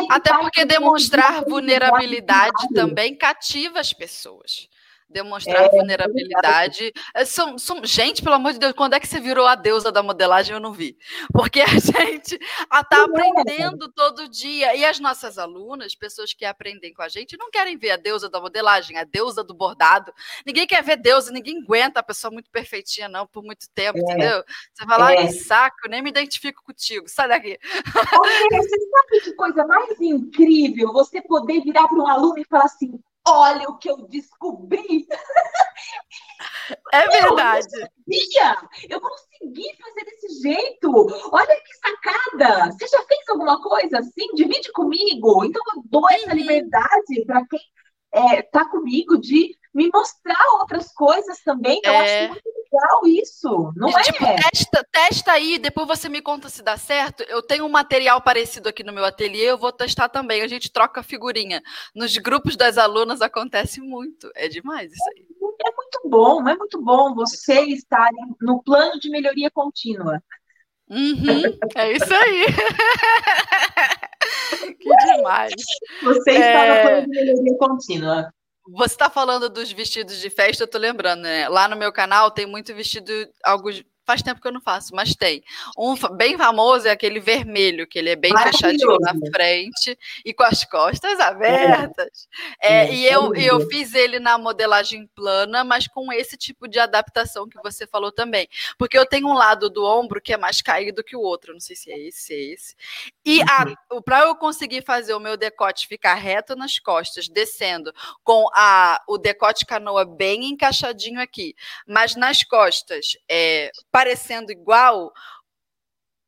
Até porque demonstrar vulnerabilidade também cativa as pessoas demonstrar é, vulnerabilidade. É, são, são, gente, pelo amor de Deus, quando é que você virou a deusa da modelagem? Eu não vi. Porque a gente está aprendendo todo dia. E as nossas alunas, pessoas que aprendem com a gente, não querem ver a deusa da modelagem, a deusa do bordado. Ninguém quer ver deusa, ninguém aguenta a pessoa muito perfeitinha, não, por muito tempo, é. entendeu? Você fala, é. que saco, nem me identifico contigo, sai daqui. você sabe que coisa mais incrível você poder virar para um aluno e falar assim: olha o que eu descobri. É verdade. Eu, eu consegui fazer desse jeito. Olha que sacada. Você já fez alguma coisa assim? Divide comigo. Então eu dou essa uhum. liberdade para quem está é, comigo de me mostrar outras coisas também. Eu é... acho muito legal isso, não é? Tipo, testa, testa aí, depois você me conta se dá certo. Eu tenho um material parecido aqui no meu ateliê, eu vou testar também. A gente troca figurinha. Nos grupos das alunas acontece muito. É demais isso aí. É muito bom, é muito bom você estar no plano de melhoria contínua. Uhum, é isso aí. que demais. Você é... no plano de melhoria contínua. Você está falando dos vestidos de festa, eu tô lembrando, né? Lá no meu canal tem muito vestido, alguns Faz tempo que eu não faço, mas tem. Um bem famoso é aquele vermelho, que ele é bem fechadinho na frente e com as costas abertas. É. É, e eu, eu fiz ele na modelagem plana, mas com esse tipo de adaptação que você falou também. Porque eu tenho um lado do ombro que é mais caído que o outro. Não sei se é esse, se é esse. E uhum. para eu conseguir fazer o meu decote ficar reto nas costas, descendo, com a, o decote canoa bem encaixadinho aqui, mas nas costas, é, parecendo igual,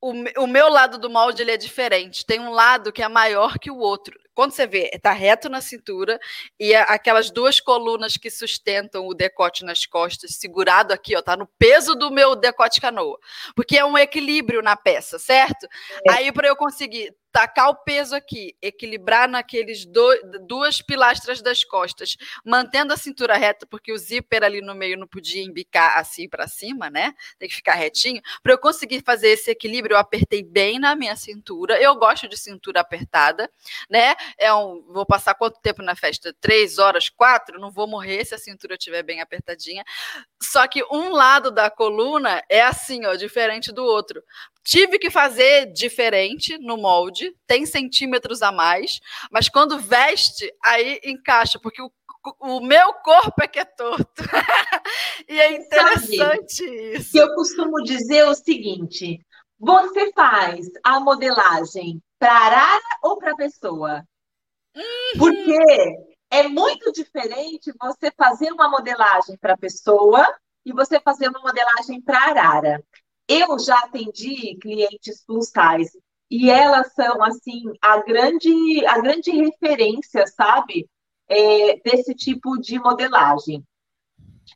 o, o meu lado do molde ele é diferente. Tem um lado que é maior que o outro. quando você vê, está reto na cintura e aquelas duas colunas que sustentam o decote nas costas, segurado aqui, ó, tá no peso do meu decote canoa, porque é um equilíbrio na peça, certo? É. Aí para eu conseguir tacar o peso aqui, equilibrar naqueles duas pilastras das costas, mantendo a cintura reta, porque o zíper ali no meio não podia embicar assim para cima, né? Tem que ficar retinho. Para eu conseguir fazer esse equilíbrio, eu apertei bem na minha cintura. Eu gosto de cintura apertada, né? É um, vou passar quanto tempo na festa? Três horas, quatro? Não vou morrer se a cintura estiver bem apertadinha. Só que um lado da coluna é assim, ó, diferente do outro. Tive que fazer diferente no molde, tem centímetros a mais, mas quando veste, aí encaixa, porque o, o meu corpo é que é torto. e é interessante Sabe, isso. Eu costumo dizer o seguinte: você faz a modelagem para arara ou para pessoa? Uhum. Porque é muito diferente você fazer uma modelagem para pessoa e você fazer uma modelagem para arara. Eu já atendi clientes plus size e elas são assim a grande a grande referência, sabe, é, desse tipo de modelagem.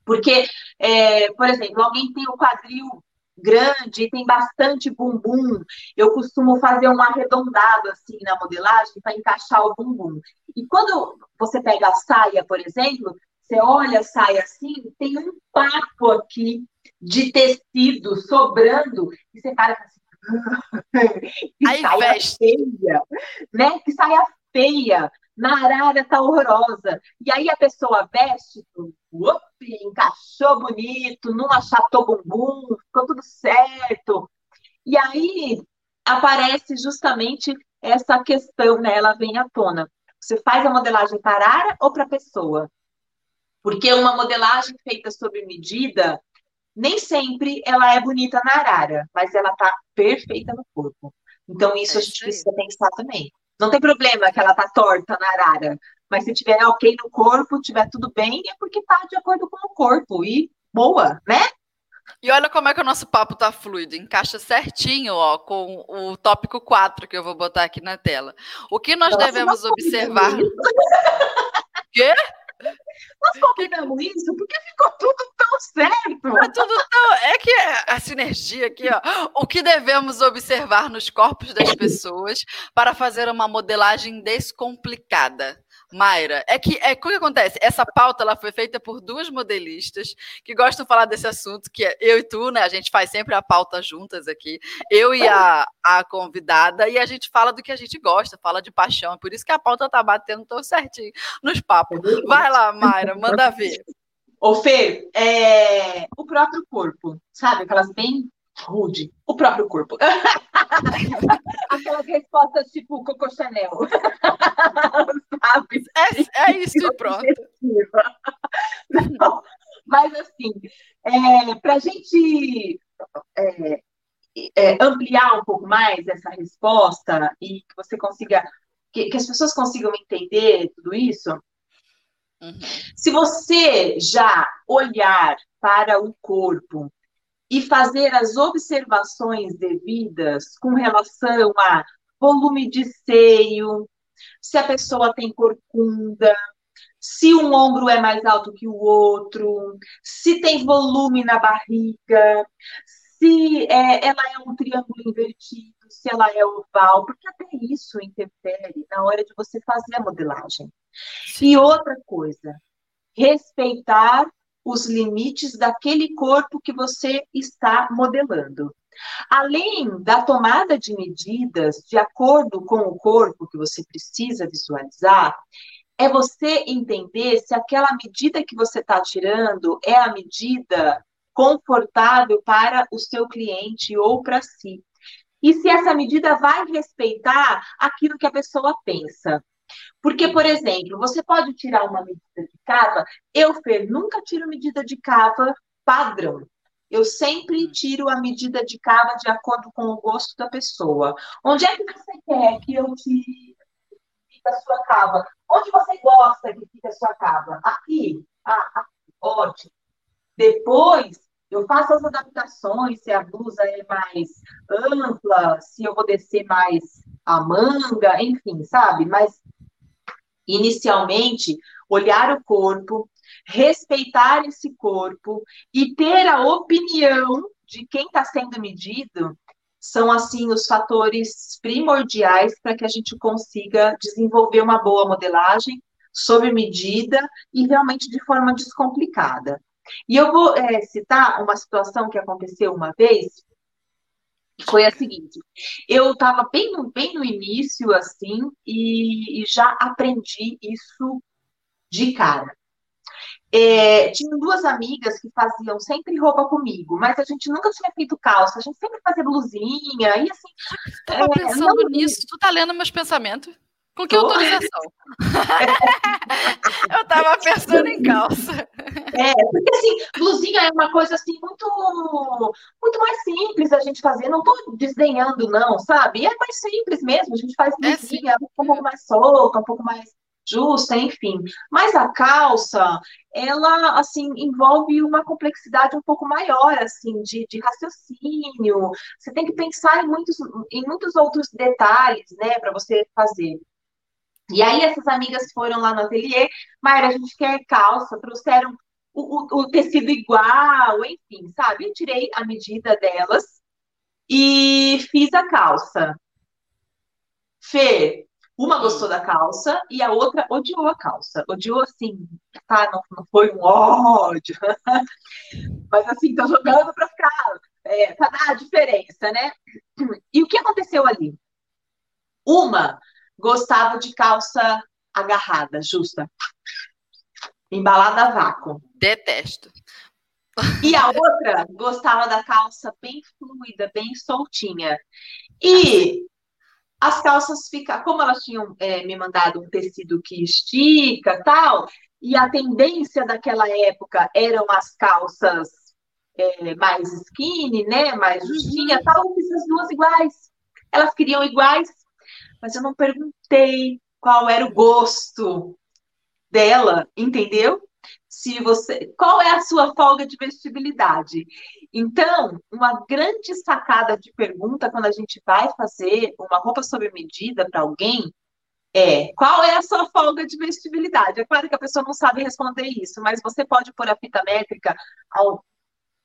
Porque, é, por exemplo, alguém tem o quadril grande, tem bastante bumbum, eu costumo fazer um arredondado assim na modelagem para encaixar o bumbum. E quando você pega a saia, por exemplo, você olha a saia assim, tem um papo aqui de tecido sobrando, e você para que saia feia, né? Que saia feia, na arara tá horrorosa. E aí a pessoa veste, up, encaixou bonito, não achatou bumbum, ficou tudo certo. E aí aparece justamente essa questão, né? Ela vem à tona. Você faz a modelagem para arara ou para pessoa? Porque uma modelagem feita sob medida, nem sempre ela é bonita na arara, mas ela tá perfeita no corpo. Então, isso é a gente sim. precisa pensar também. Não tem problema que ela tá torta na arara, mas se tiver ok no corpo, tiver tudo bem, é porque tá de acordo com o corpo. E boa, né? E olha como é que o nosso papo tá fluido, encaixa certinho, ó, com o tópico 4 que eu vou botar aqui na tela. O que nós Nossa, devemos observar? Quê? Nós combinamos isso porque ficou tudo tão certo. É, tudo tão... é que a sinergia aqui, ó. O que devemos observar nos corpos das pessoas para fazer uma modelagem descomplicada? Mayra, é que é o que acontece? Essa pauta ela foi feita por duas modelistas que gostam de falar desse assunto, que é eu e tu, né? A gente faz sempre a pauta juntas aqui, eu e a, a convidada, e a gente fala do que a gente gosta, fala de paixão. É por isso que a pauta tá batendo tão certinho nos papos. Vai lá, Mayra, manda ver. Ô, Fê, é... o próprio corpo, sabe? Aquelas bem rude. O próprio corpo. Aquelas respostas tipo Coco Chanel. Sabe? É, é isso e pronto. Não, mas assim, é, para a gente é, é, ampliar um pouco mais essa resposta e que você consiga, que, que as pessoas consigam entender tudo isso, uhum. se você já olhar para o corpo e fazer as observações devidas com relação a volume de seio, se a pessoa tem corcunda, se um ombro é mais alto que o outro, se tem volume na barriga, se é, ela é um triângulo invertido, se ela é oval, porque até isso interfere na hora de você fazer a modelagem. E outra coisa, respeitar os limites daquele corpo que você está modelando. Além da tomada de medidas de acordo com o corpo que você precisa visualizar, é você entender se aquela medida que você está tirando é a medida confortável para o seu cliente ou para si. E se essa medida vai respeitar aquilo que a pessoa pensa. Porque, por exemplo, você pode tirar uma medida de cava. Eu, Fer, nunca tiro medida de cava padrão. Eu sempre tiro a medida de cava de acordo com o gosto da pessoa. Onde é que você quer que eu tire a sua cava? Onde você gosta que fique a sua cava? Aqui. Ah, aqui. Ótimo. Depois, eu faço as adaptações, se a blusa é mais ampla, se eu vou descer mais a manga, enfim, sabe? Mas inicialmente, olhar o corpo, respeitar esse corpo e ter a opinião de quem está sendo medido são assim os fatores primordiais para que a gente consiga desenvolver uma boa modelagem sob medida e realmente de forma descomplicada. E eu vou é, citar uma situação que aconteceu uma vez, foi a seguinte: eu estava bem no, bem no início, assim, e, e já aprendi isso de cara. É, tinha duas amigas que faziam sempre roupa comigo, mas a gente nunca tinha feito calça, a gente sempre fazia blusinha, e assim. Tava é, pensando não... nisso, tu tá lendo meus pensamentos? Com que autorização? eu tava pensando em calça. É, porque assim, blusinha é uma coisa assim muito muito mais simples a gente fazer. Não tô desdenhando, não, sabe? É mais simples mesmo. A gente faz é blusinha é, um pouco mais solta, um pouco mais justa, enfim. Mas a calça, ela, assim, envolve uma complexidade um pouco maior, assim, de, de raciocínio. Você tem que pensar em muitos, em muitos outros detalhes, né, para você fazer. E aí essas amigas foram lá no ateliê, Mayra, a gente quer calça, trouxeram o, o, o tecido igual, enfim, sabe? Eu tirei a medida delas e fiz a calça. Fê, uma gostou da calça e a outra odiou a calça. Odiou assim, tá? Não, não foi um ódio. Mas assim, tô jogando para ficar, é, pra dar a diferença, né? E o que aconteceu ali? Uma gostava de calça agarrada, justa. Embalada a vácuo. Detesto. E a outra gostava da calça bem fluida, bem soltinha. E as calças ficam, como elas tinham é, me mandado um tecido que estica tal, e a tendência daquela época eram as calças é, mais skinny, né, mais justinha, uhum. tal, eu fiz as duas iguais. Elas queriam iguais, mas eu não perguntei qual era o gosto dela, entendeu? Se você, qual é a sua folga de vestibilidade? Então, uma grande sacada de pergunta quando a gente vai fazer uma roupa sob medida para alguém é qual é a sua folga de vestibilidade? É claro que a pessoa não sabe responder isso, mas você pode pôr a fita métrica ao,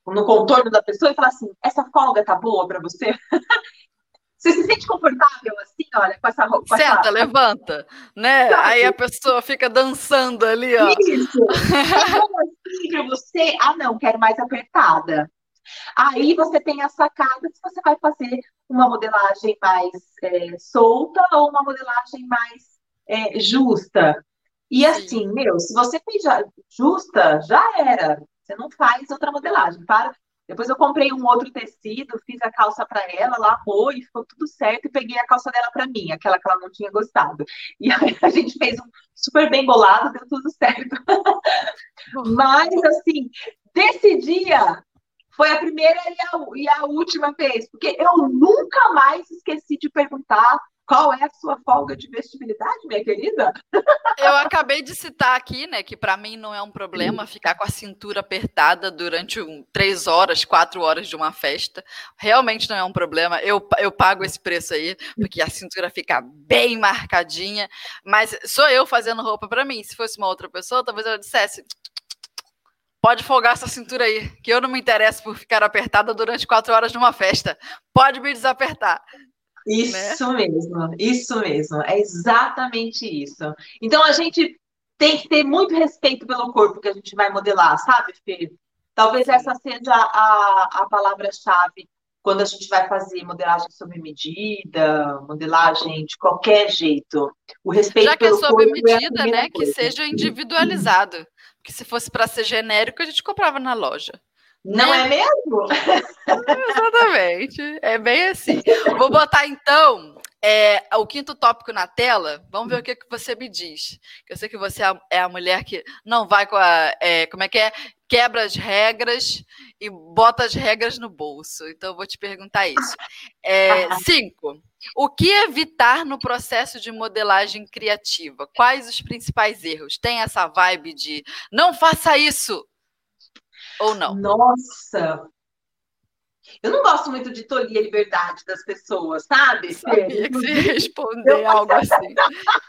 no contorno da pessoa e falar assim: essa folga tá boa para você? Você se sente confortável assim, olha, com essa roupa? Senta, essa... levanta, né? Sabe? Aí a pessoa fica dançando ali, ó. Isso. assim para você, ah, não, quero mais apertada. Aí você tem a sacada se você vai fazer uma modelagem mais é, solta ou uma modelagem mais é, justa. E assim, meu, se você fez justa, já era. Você não faz outra modelagem. Para. Depois eu comprei um outro tecido, fiz a calça para ela, lavou e ficou tudo certo. E peguei a calça dela para mim, aquela que ela não tinha gostado. E aí a gente fez um super bem bolado, deu tudo certo. Mas, assim, desse dia, foi a primeira e a, e a última vez, porque eu nunca mais esqueci de perguntar qual é a sua folga de vestibilidade, minha querida? Eu acabei de citar aqui, né, que para mim não é um problema ficar com a cintura apertada durante um, três horas, quatro horas de uma festa. Realmente não é um problema. Eu, eu pago esse preço aí, porque a cintura fica bem marcadinha. Mas sou eu fazendo roupa para mim. Se fosse uma outra pessoa, talvez eu dissesse: Pode folgar essa cintura aí, que eu não me interesso por ficar apertada durante quatro horas numa festa. Pode me desapertar. Isso né? mesmo, isso mesmo, é exatamente isso. Então a gente tem que ter muito respeito pelo corpo que a gente vai modelar, sabe, Fê? Talvez essa seja a, a palavra-chave quando a gente vai fazer modelagem sob medida, modelagem de qualquer jeito. O respeito Já que é pelo é sob medida, é né, coisa. que seja individualizado. Porque se fosse para ser genérico, a gente comprava na loja. Não né? é mesmo? Exatamente. É bem assim. Vou botar então é, o quinto tópico na tela. Vamos ver o que, que você me diz. Eu sei que você é a mulher que não vai com a. É, como é que é? Quebra as regras e bota as regras no bolso. Então, eu vou te perguntar isso. É, cinco. O que evitar no processo de modelagem criativa? Quais os principais erros? Tem essa vibe de não faça isso ou não? Nossa! Eu não gosto muito de tolir a liberdade das pessoas, sabe? Sabia que você ia responder algo assim.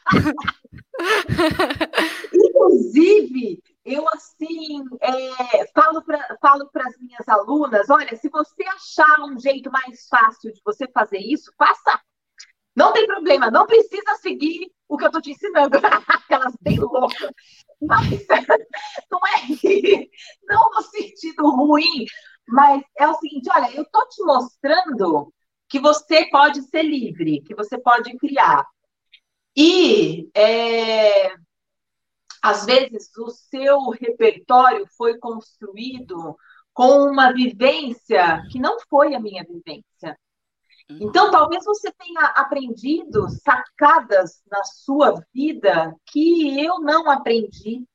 Inclusive, eu assim é, falo para falo as minhas alunas: olha, se você achar um jeito mais fácil de você fazer isso, faça. Não tem problema, não precisa seguir o que eu estou te ensinando. Aquelas bem loucas. Mas não é não no sentido ruim, mas é o seguinte: olha, eu estou te mostrando que você pode ser livre, que você pode criar. E é, às vezes o seu repertório foi construído com uma vivência que não foi a minha vivência. Então, talvez você tenha aprendido sacadas na sua vida que eu não aprendi.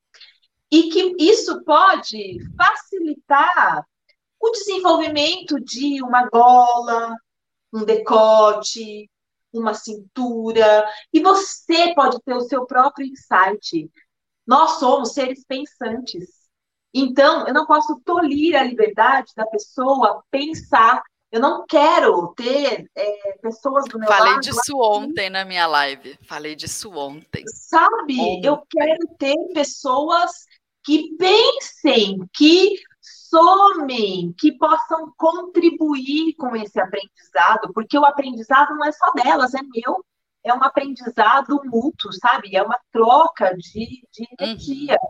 E que isso pode facilitar o desenvolvimento de uma gola, um decote, uma cintura, e você pode ter o seu próprio insight. Nós somos seres pensantes. Então, eu não posso tolir a liberdade da pessoa pensar. Eu não quero ter é, pessoas do meu Falei lado. Falei disso ontem na minha live. Falei disso ontem. Sabe? Ontem. Eu quero ter pessoas que pensem, que somem, que possam contribuir com esse aprendizado, porque o aprendizado não é só delas, é meu, é um aprendizado mútuo, sabe? É uma troca de, de energia. Uhum.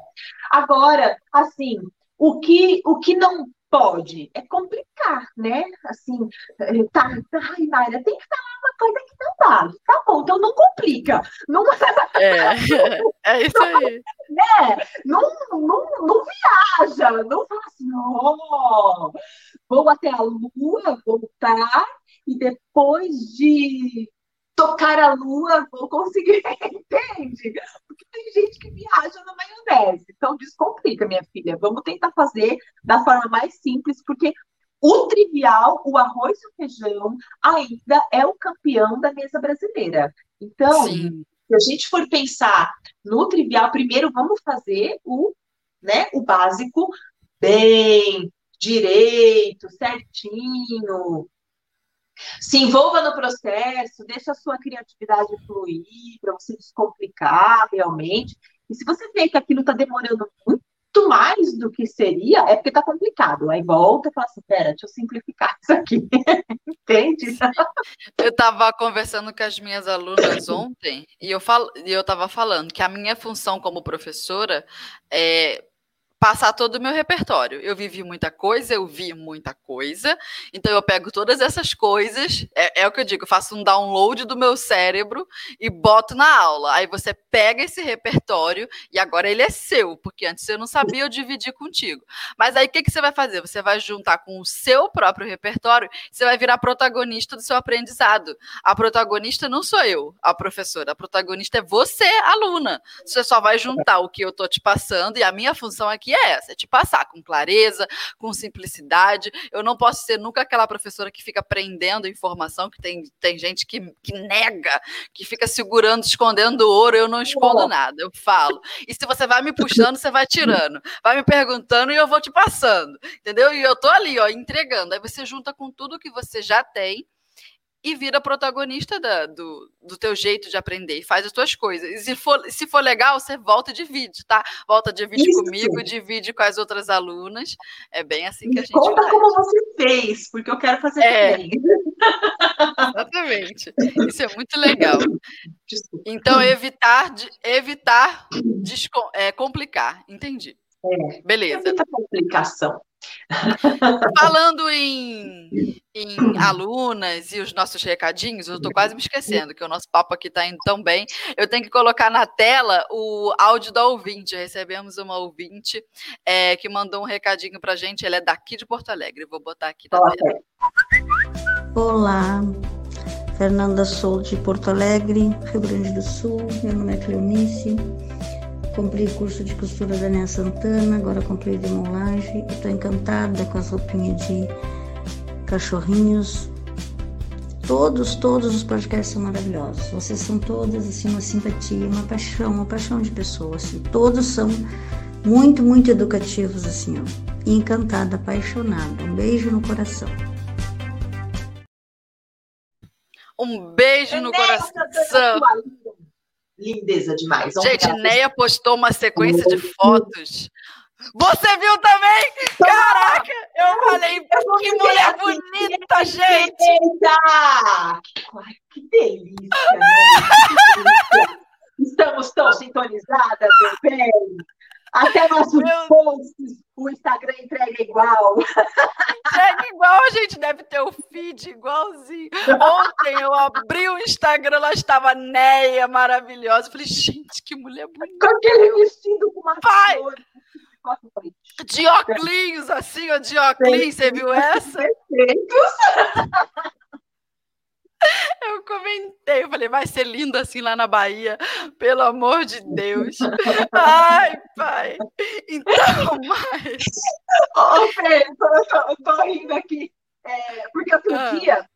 Agora, assim, o que, o que não pode é complicar, né? Assim, eh, tá, ai, Mayra, tem que falar uma coisa que não vale. Tá bom, então não complica. Não... É, é isso aí. Né? Não, não, não viaja, não fala assim, ó, oh, vou até a lua, voltar, e depois de tocar a lua, vou conseguir, entende? Porque tem gente que viaja na maionese. Então, descomplica, minha filha. Vamos tentar fazer da forma mais simples, porque o trivial, o arroz e o feijão, ainda é o campeão da mesa brasileira. Então, Sim. se a gente for pensar no trivial, primeiro vamos fazer o, né, o básico bem, direito, certinho, se envolva no processo, deixa a sua criatividade fluir para você descomplicar realmente. E se você vê que aquilo está demorando muito mais do que seria, é porque está complicado. Aí volta e fala assim: pera, deixa eu simplificar isso aqui. Entende? Eu estava conversando com as minhas alunas ontem e eu estava falando que a minha função como professora é passar todo o meu repertório. Eu vivi muita coisa, eu vi muita coisa, então eu pego todas essas coisas, é, é, o que eu digo, eu faço um download do meu cérebro e boto na aula. Aí você pega esse repertório e agora ele é seu, porque antes eu não sabia, eu dividi contigo. Mas aí o que, que você vai fazer? Você vai juntar com o seu próprio repertório, você vai virar protagonista do seu aprendizado. A protagonista não sou eu, a professora, a protagonista é você, aluna. Você só vai juntar o que eu tô te passando e a minha função aqui é essa, é te passar com clareza, com simplicidade. Eu não posso ser nunca aquela professora que fica prendendo informação, que tem, tem gente que, que nega, que fica segurando, escondendo ouro, eu não escondo nada, eu falo. E se você vai me puxando, você vai tirando, vai me perguntando e eu vou te passando, entendeu? E eu tô ali, ó, entregando. Aí você junta com tudo que você já tem e vira protagonista da, do, do teu jeito de aprender e faz as tuas coisas. E se for, se for legal, você volta e divide, tá? Volta, divide Isso. comigo, divide com as outras alunas. É bem assim que a gente Conta faz. como você fez, porque eu quero fazer é. também. Exatamente. Isso é muito legal. Desculpa. Então, evitar, evitar é, complicar. Entendi. É. Beleza. Evita complicação. Falando em, em, alunas e os nossos recadinhos, eu estou quase me esquecendo que o nosso papo aqui está indo tão bem. Eu tenho que colocar na tela o áudio da ouvinte. Recebemos uma ouvinte é, que mandou um recadinho para a gente. Ela é daqui de Porto Alegre. Vou botar aqui na tela. Olá, Fernanda Sou de Porto Alegre, Rio Grande do Sul. Meu nome é Cleonice. Comprei curso de costura da Nea Santana, agora comprei de molagem e estou encantada com as roupinhas de cachorrinhos. Todos, todos os podcasts são maravilhosos. Vocês são todas assim uma simpatia, uma paixão, uma paixão de pessoas. Assim. Todos são muito, muito educativos assim, ó. Encantada, apaixonada. Um beijo no coração. Um beijo no coração. lindeza demais. Gente, Neia postou uma sequência de fotos. Você viu também? Caraca, eu falei, que mulher bonita, gente! Que delícia, né? Estamos tão sintonizadas, meu bem. Até nossos Meu... posts, o Instagram entrega igual. Entrega igual, a gente deve ter o feed igualzinho. Ontem eu abri o Instagram, lá estava Neia, maravilhosa. falei, gente, que mulher bonita. Com aquele vestido com uma Pai! Flor. Óculos, assim, ó, de óculos, você viu essa? Perfeitos. Eu comentei, eu falei, vai ser lindo assim lá na Bahia, pelo amor de Deus. Ai, pai. Então, mas. Ô, Fê, eu tô, eu tô rindo aqui. É, porque outro ah. dia,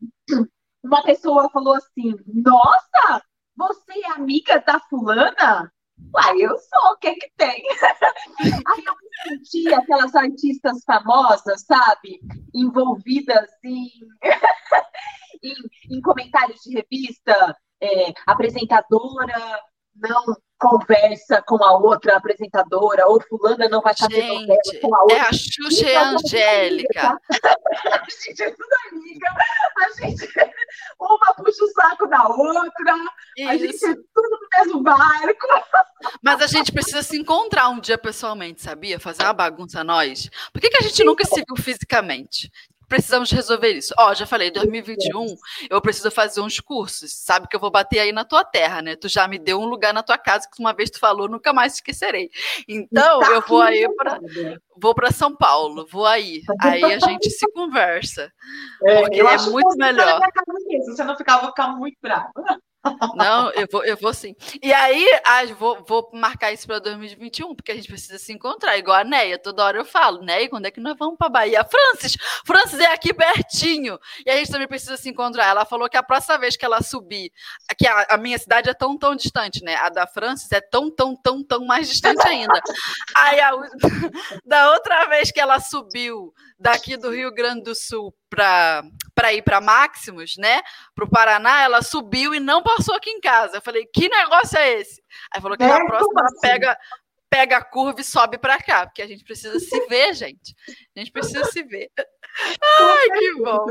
uma pessoa falou assim: Nossa, você é amiga da fulana? Uai, eu sou, o que que tem? Aí eu me senti aquelas artistas famosas, sabe? Envolvidas em em, em comentários de revista, é, apresentadora não conversa com a outra apresentadora, ou fulana não vai fazer Gente, novela com a outra. É a Xuxa e a Angélica. a gente é tudo amiga, a gente uma puxa o saco da outra, Isso. a gente é tudo no mesmo barco. Mas a gente precisa se encontrar um dia pessoalmente, sabia? Fazer uma bagunça nós. Por que, que a gente Sim. nunca se viu fisicamente? Precisamos resolver isso. Ó, oh, já falei, 2021 eu preciso fazer uns cursos. Sabe que eu vou bater aí na tua terra, né? Tu já me deu um lugar na tua casa que uma vez tu falou, nunca mais esquecerei. Então, eu vou aí para vou para São Paulo, vou aí. Aí a gente se conversa. É, porque é muito melhor. Você não ficava, vou ficar muito brava. Não, eu vou, eu vou sim. E aí, ah, vou, vou marcar isso para 2021, porque a gente precisa se encontrar, igual a Neia. Toda hora eu falo, Neia, quando é que nós vamos para Bahia? Francis, Francis é aqui pertinho. E a gente também precisa se encontrar. Ela falou que a próxima vez que ela subir, que a, a minha cidade é tão, tão distante, né? A da Francis é tão, tão, tão, tão mais distante ainda. Aí, a, da outra vez que ela subiu daqui do Rio Grande do Sul para ir para Maximus, né? Para o Paraná, ela subiu e não passou aqui em casa. Eu falei, que negócio é esse? Aí falou que é, na próxima assim? pega, pega a curva e sobe para cá, porque a gente precisa se ver, gente. A gente precisa se ver. Ai, que bom.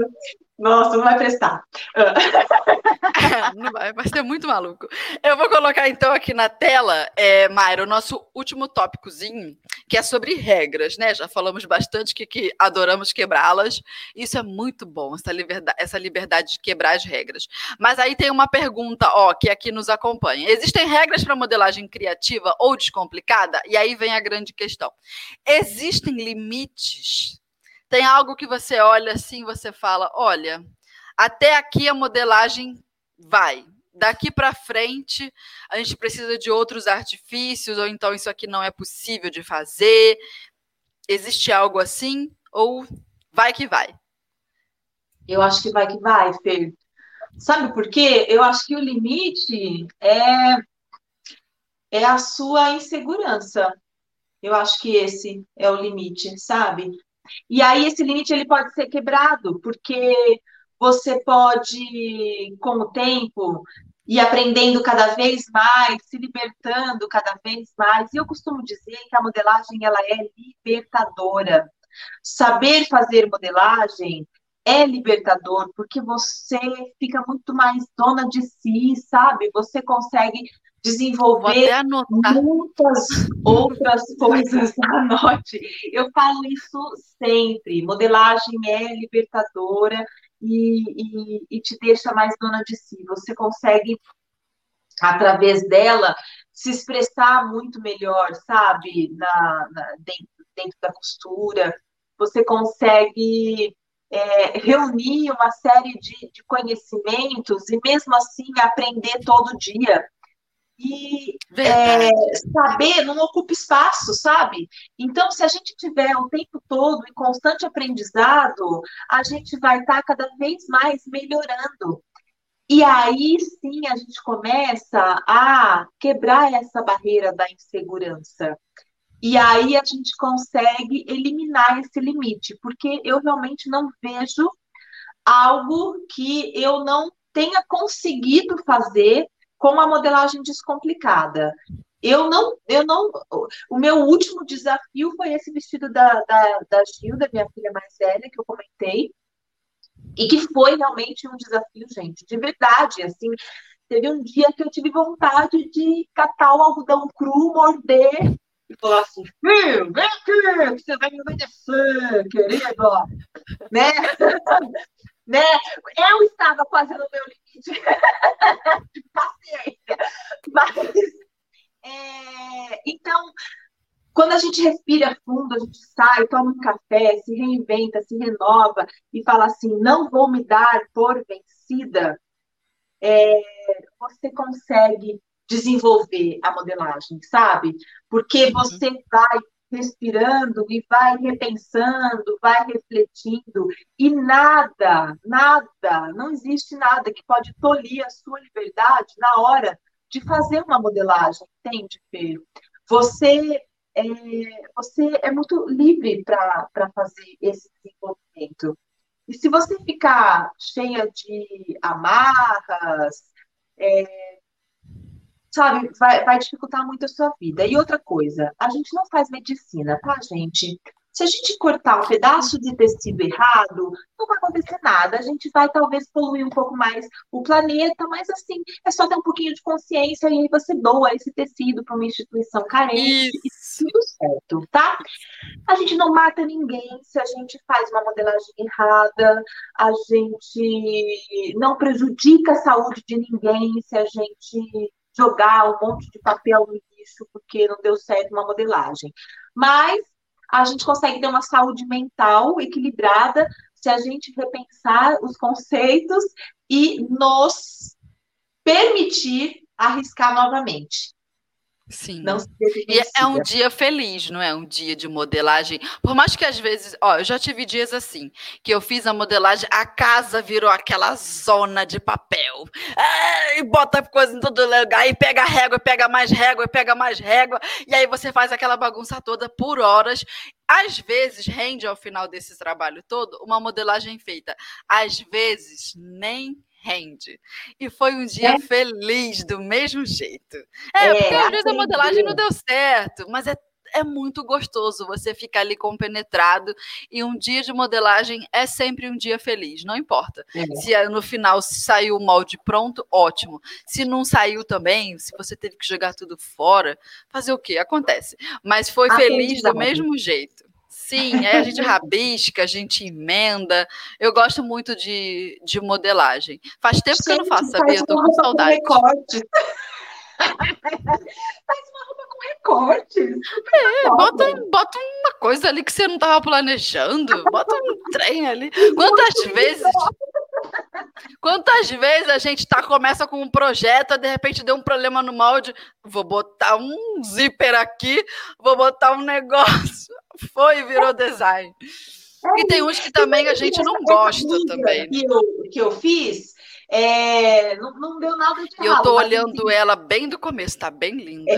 Nossa, não vai prestar. não vai, vai ser muito maluco. Eu vou colocar então aqui na tela, é, Mayra, o nosso último tópicozinho, que é sobre regras, né? Já falamos bastante que, que adoramos quebrá-las. Isso é muito bom, essa liberdade, essa liberdade de quebrar as regras. Mas aí tem uma pergunta, ó, que aqui nos acompanha. Existem regras para modelagem criativa ou descomplicada? E aí vem a grande questão. Existem limites tem algo que você olha assim, você fala, olha, até aqui a modelagem vai. Daqui para frente, a gente precisa de outros artifícios, ou então isso aqui não é possível de fazer. Existe algo assim? Ou vai que vai? Eu acho que vai que vai, Fê. Sabe por quê? Eu acho que o limite é, é a sua insegurança. Eu acho que esse é o limite, sabe? E aí esse limite ele pode ser quebrado, porque você pode, com o tempo, ir aprendendo cada vez mais, se libertando cada vez mais. E eu costumo dizer que a modelagem ela é libertadora. Saber fazer modelagem é libertador, porque você fica muito mais dona de si, sabe? Você consegue desenvolver muitas outras coisas. Anote. Eu falo isso sempre. Modelagem é libertadora e, e, e te deixa mais dona de si. Você consegue, através dela, se expressar muito melhor, sabe? Na, na dentro, dentro da costura. Você consegue é, reunir uma série de, de, conhecimentos e mesmo assim aprender todo dia e é, saber não ocupa espaço, sabe? Então, se a gente tiver o tempo todo em constante aprendizado, a gente vai estar cada vez mais melhorando. E aí sim a gente começa a quebrar essa barreira da insegurança. E aí a gente consegue eliminar esse limite, porque eu realmente não vejo algo que eu não tenha conseguido fazer com a modelagem descomplicada. Eu não, eu não. O meu último desafio foi esse vestido da, da, da Gilda, minha filha mais velha, que eu comentei, e que foi realmente um desafio, gente, de verdade, assim. Teve um dia que eu tive vontade de catar o algodão cru, morder e falar assim: filho, vem aqui, que você vai me obedecer, querido. né? né? Eu estava quase no meu limite de paciência, mas é, então quando a gente respira fundo, a gente sai, toma um café, se reinventa, se renova e fala assim: não vou me dar por vencida, é, você consegue desenvolver a modelagem, sabe? Porque uhum. você vai respirando e vai repensando, vai refletindo, e nada, nada, não existe nada que pode tolir a sua liberdade na hora de fazer uma modelagem, entende, Fê? Você é, você é muito livre para fazer esse desenvolvimento. E se você ficar cheia de amarras, é, sabe, vai, vai dificultar muito a sua vida. E outra coisa, a gente não faz medicina, tá, gente? Se a gente cortar um pedaço de tecido errado, não vai acontecer nada. A gente vai talvez poluir um pouco mais o planeta, mas assim, é só ter um pouquinho de consciência e aí você doa esse tecido para uma instituição carente Isso. e tudo certo, tá? A gente não mata ninguém se a gente faz uma modelagem errada, a gente não prejudica a saúde de ninguém se a gente jogar um monte de papel no lixo porque não deu certo uma modelagem. Mas a gente consegue ter uma saúde mental equilibrada se a gente repensar os conceitos e nos permitir arriscar novamente. Sim. Não e é um dia feliz, não é? Um dia de modelagem. Por mais que às vezes, ó, eu já tive dias assim, que eu fiz a modelagem, a casa virou aquela zona de papel. É, e bota coisa em todo lugar, e pega régua, pega mais régua, pega mais régua, e aí você faz aquela bagunça toda por horas. Às vezes rende ao final desse trabalho todo uma modelagem feita. Às vezes nem rende. E foi um dia é. feliz do mesmo jeito. É, é porque às vezes a modelagem não deu certo, mas é é muito gostoso você ficar ali compenetrado e um dia de modelagem é sempre um dia feliz, não importa. É. Se no final saiu o molde pronto, ótimo. Se não saiu também, se você teve que jogar tudo fora, fazer o quê? Acontece. Mas foi feliz do mesmo jeito. Sim, aí a gente rabisca, a gente emenda. Eu gosto muito de, de modelagem. Faz tempo gente, que eu não faço, sabia? Eu tô com saudade. recorte. faz uma roupa com recorte. É, bota, bota uma coisa ali que você não estava planejando. Bota um trem ali. Quantas vezes. Quantas vezes a gente tá, começa com um projeto, de repente deu um problema no molde, vou botar um zíper aqui, vou botar um negócio, foi e virou design. É, e tem uns que também a gente não gosta também. Que eu, que eu fiz, é, não, não deu nada de errado. Eu tô olhando assim, ela bem do começo, tá bem linda.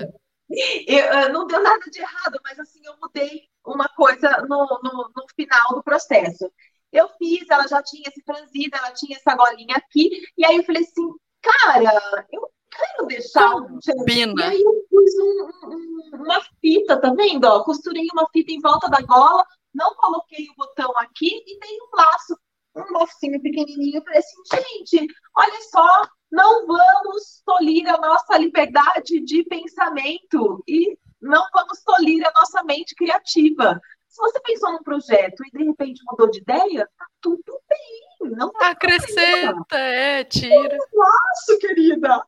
É, eu, não deu nada de errado, mas assim, eu mudei uma coisa no, no, no final do processo. Eu fiz, ela já tinha esse franzido, ela tinha essa golinha aqui, e aí eu falei assim, cara, eu quero deixar um E aí eu pus um, um, uma fita, tá vendo? Ó, costurei uma fita em volta da gola, não coloquei o botão aqui e dei um laço, um lacinho pequenininho. Falei assim, gente, olha só, não vamos tolir a nossa liberdade de pensamento e não vamos tolir a nossa mente criativa. Se você pensou num projeto e de repente mudou de ideia, tá tudo bem. Não tá Acrescenta, é, tira. Nossa, querida!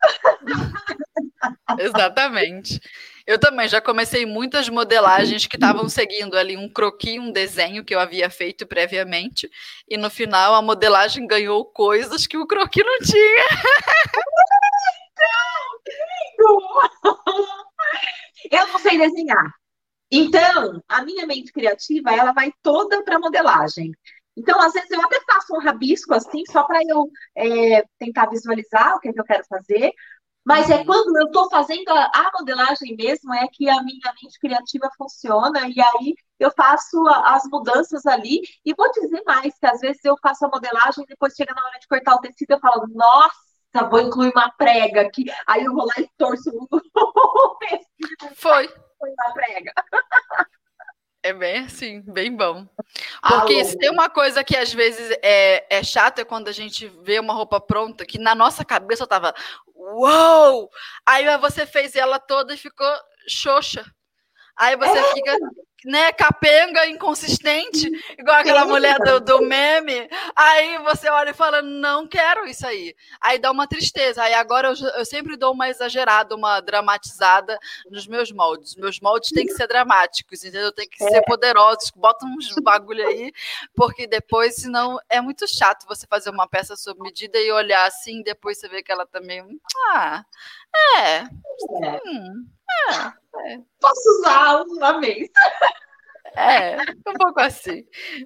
Exatamente. Eu também já comecei muitas modelagens que estavam seguindo ali um croquis, um desenho que eu havia feito previamente, e no final a modelagem ganhou coisas que o croquis não tinha. Eu não sei desenhar. Então, a minha mente criativa, ela vai toda para modelagem. Então, às vezes, eu até faço um rabisco assim, só para eu é, tentar visualizar o que, é que eu quero fazer. Mas é quando eu estou fazendo a, a, modelagem mesmo, é que a minha mente criativa funciona, e aí eu faço a, as mudanças ali. E vou dizer mais, que às vezes eu faço a modelagem, depois chega na hora de cortar o tecido, eu falo, nossa, vou incluir uma prega aqui. Aí eu vou lá e torço o Foi. Foi uma prega. É bem assim, bem bom. Porque Alô. se tem uma coisa que às vezes é, é chata é quando a gente vê uma roupa pronta que na nossa cabeça eu tava, uou! Aí você fez ela toda e ficou xoxa. Aí você é. fica né, capenga, inconsistente, igual aquela mulher do, do, meme. Aí você olha e fala, não quero isso aí. Aí dá uma tristeza. Aí agora eu, eu sempre dou uma exagerada, uma dramatizada nos meus moldes. Meus moldes têm que ser dramáticos, entendeu? Tem que é. ser poderosos. Bota uns bagulho aí, porque depois, senão, é muito chato você fazer uma peça sob medida e olhar assim, depois você vê que ela também. Tá ah, é. é. Hum, é, é. Posso usar uma vez. É, um pouco assim.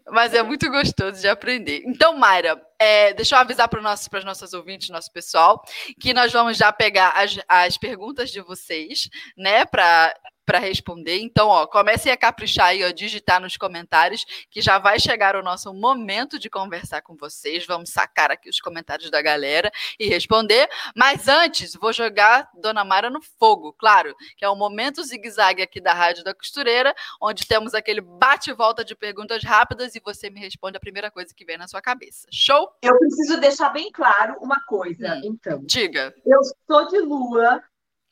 Mas é muito gostoso de aprender. Então, Mayra, é, deixa eu avisar para as nossas ouvintes, nosso pessoal, que nós vamos já pegar as, as perguntas de vocês, né, para para responder. Então, ó, comecem a caprichar aí, ó, digitar nos comentários, que já vai chegar o nosso momento de conversar com vocês. Vamos sacar aqui os comentários da galera e responder. Mas antes, vou jogar Dona Mara no fogo, claro, que é o momento zigue-zague aqui da Rádio da Costureira, onde temos aquele bate-volta de perguntas rápidas e você me responde a primeira coisa que vem na sua cabeça. Show? Eu preciso deixar bem claro uma coisa, hum, então. Diga. Eu sou de Lua,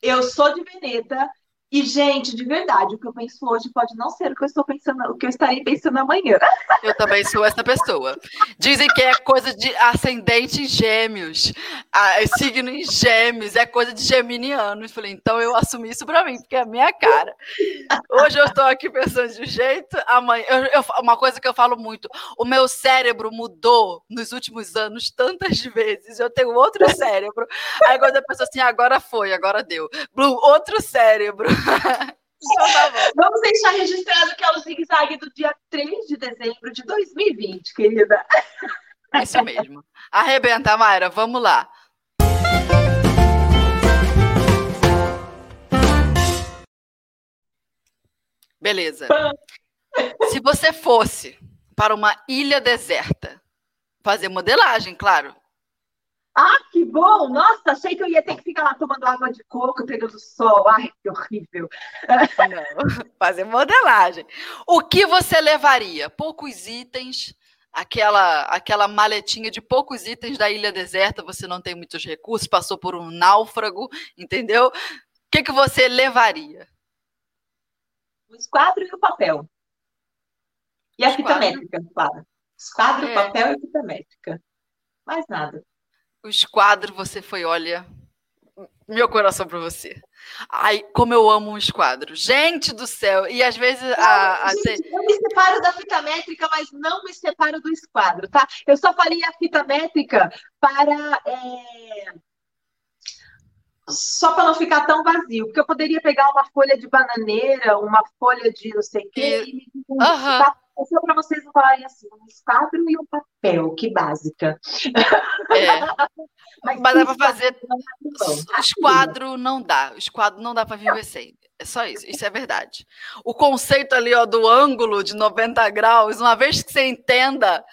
eu sou de Veneta e, gente, de verdade, o que eu penso hoje pode não ser o que eu estou pensando, o que eu estarei pensando amanhã. Eu também sou essa pessoa. Dizem que é coisa de ascendente em gêmeos, é signo em gêmeos, é coisa de geminiano. Eu falei, então eu assumi isso para mim, porque é a minha cara. Hoje eu estou aqui pensando de um jeito, amanhã. Eu, eu, uma coisa que eu falo muito: o meu cérebro mudou nos últimos anos tantas vezes. Eu tenho outro cérebro. Aí quando a pessoa assim, agora foi, agora deu. Blue, outro cérebro. Então, tá Vamos deixar registrado que é o zigue-zague do dia 3 de dezembro de 2020, querida. Isso mesmo. Arrebenta, Mayra, vamos lá. Beleza. Se você fosse para uma ilha deserta, fazer modelagem, claro, ah, que bom! Nossa, achei que eu ia ter que ficar lá tomando água de coco, pegando sol. Ai, que horrível. Não, fazer modelagem. O que você levaria? Poucos itens, aquela, aquela maletinha de poucos itens da ilha deserta, você não tem muitos recursos, passou por um náufrago, entendeu? O que, que você levaria? O esquadro e o papel. E a fita métrica, claro. Esquadro, é. papel e fita métrica. Mais nada o esquadro, você foi, olha, meu coração para você. Ai, como eu amo um esquadro. Gente do céu! E às vezes a, a gente, Eu me separo da fita métrica, mas não me separo do esquadro, tá? Eu só faria a fita métrica para. É... Só para não ficar tão vazio, porque eu poderia pegar uma folha de bananeira, uma folha de não sei o quê, e, e uhum. É só para vocês não falarem assim, um esquadro e um papel, que básica. É. Mas, Mas dá para fazer. O esquadro não dá. O esquadro não dá para viver sem. É só isso, isso é verdade. O conceito ali ó, do ângulo de 90 graus, uma vez que você entenda,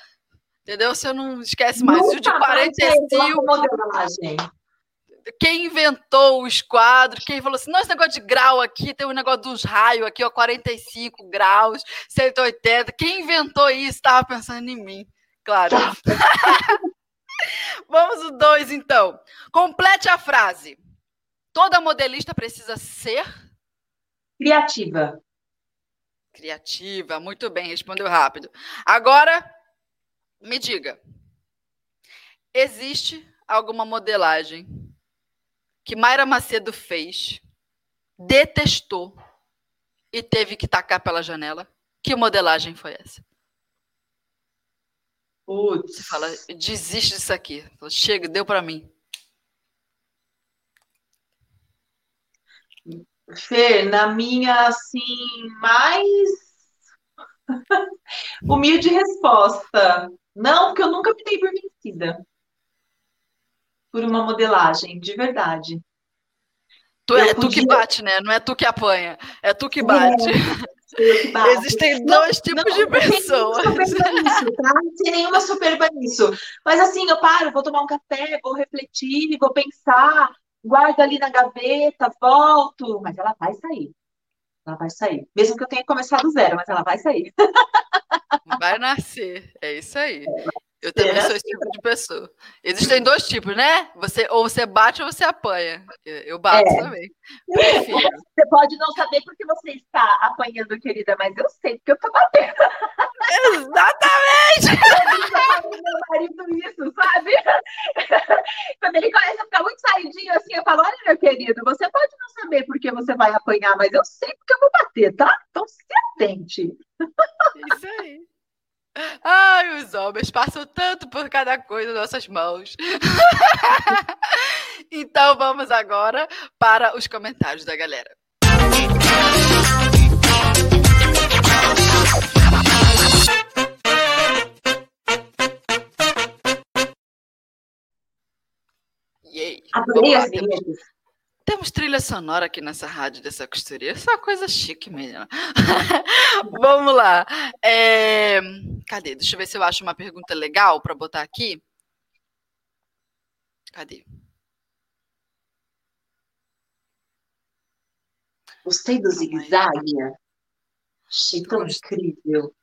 entendeu? Você não esquece mais. Nunca o de 45 quem inventou o esquadro, quem falou assim, não, esse negócio de grau aqui, tem um negócio dos raios aqui, ó, 45 graus, 180, quem inventou isso estava pensando em mim, claro. Vamos o dois, então. Complete a frase. Toda modelista precisa ser... Criativa. Criativa, muito bem, respondeu rápido. Agora, me diga, existe alguma modelagem que Mayra Macedo fez, detestou e teve que tacar pela janela. Que modelagem foi essa? Putz. Você fala, desiste disso aqui. Chega, deu para mim. Fer, na minha, assim, mais humilde resposta. Não, porque eu nunca me dei por vencida por uma modelagem, de verdade. Tu é podia... tu que bate, né? Não é tu que apanha, é tu que bate. Existem dois tipos não, de pessoas. Nisso, tá? Sem nenhuma soberba nisso. Mas assim, eu paro, vou tomar um café, vou refletir, vou pensar, guardo ali na gaveta, volto. Mas ela vai sair. Ela vai sair. Mesmo que eu tenha começado do zero, mas ela vai sair. Vai nascer. É isso aí. Eu também sou esse tipo de pessoa. Existem dois tipos, né? Você, ou você bate ou você apanha. Eu bato é. também. Prefiro. Você pode não saber porque você está apanhando, querida, mas eu sei porque eu estou batendo. Exatamente! Eu meu marido isso, sabe? Quando ele começa a ficar muito saidinho assim, eu falo: olha, meu querido, você pode não saber porque você vai apanhar, mas eu sei porque eu vou bater, tá? Então se atente. Isso aí. Ai, os homens passam tanto por cada coisa nas nossas mãos. então vamos agora para os comentários da galera. Yay. Adorei as vinhetas. Temos trilha sonora aqui nessa rádio dessa costureira. Isso é uma coisa chique, menina. Vamos lá. É... Cadê? Deixa eu ver se eu acho uma pergunta legal para botar aqui. Cadê? Gostei do zigue-zague. Achei tão incrível.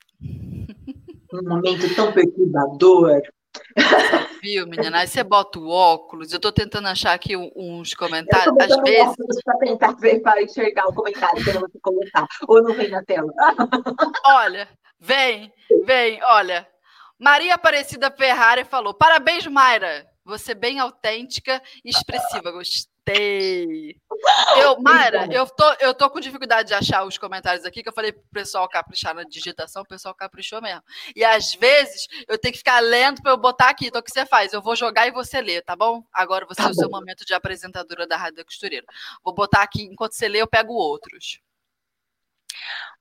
Um momento tão perturbador. Viu, menina? Aí você bota o óculos. Eu tô tentando achar aqui uns comentários. Às vezes. Para tentar ver, para enxergar o comentário que eu vou colocar. Ou não vem na tela. Olha, vem, vem, olha. Maria Aparecida Ferrari falou: parabéns, Mayra. Você bem autêntica e expressiva. Gostei gostei. Eu, Mayra, eu tô, eu tô com dificuldade de achar os comentários aqui, que eu falei pro pessoal caprichar na digitação, o pessoal caprichou mesmo. E às vezes eu tenho que ficar lendo para eu botar aqui. Então o que você faz? Eu vou jogar e você lê, tá bom? Agora você tá é o seu momento de apresentadora da Rádio da Costureira. Vou botar aqui, enquanto você lê, eu pego outros.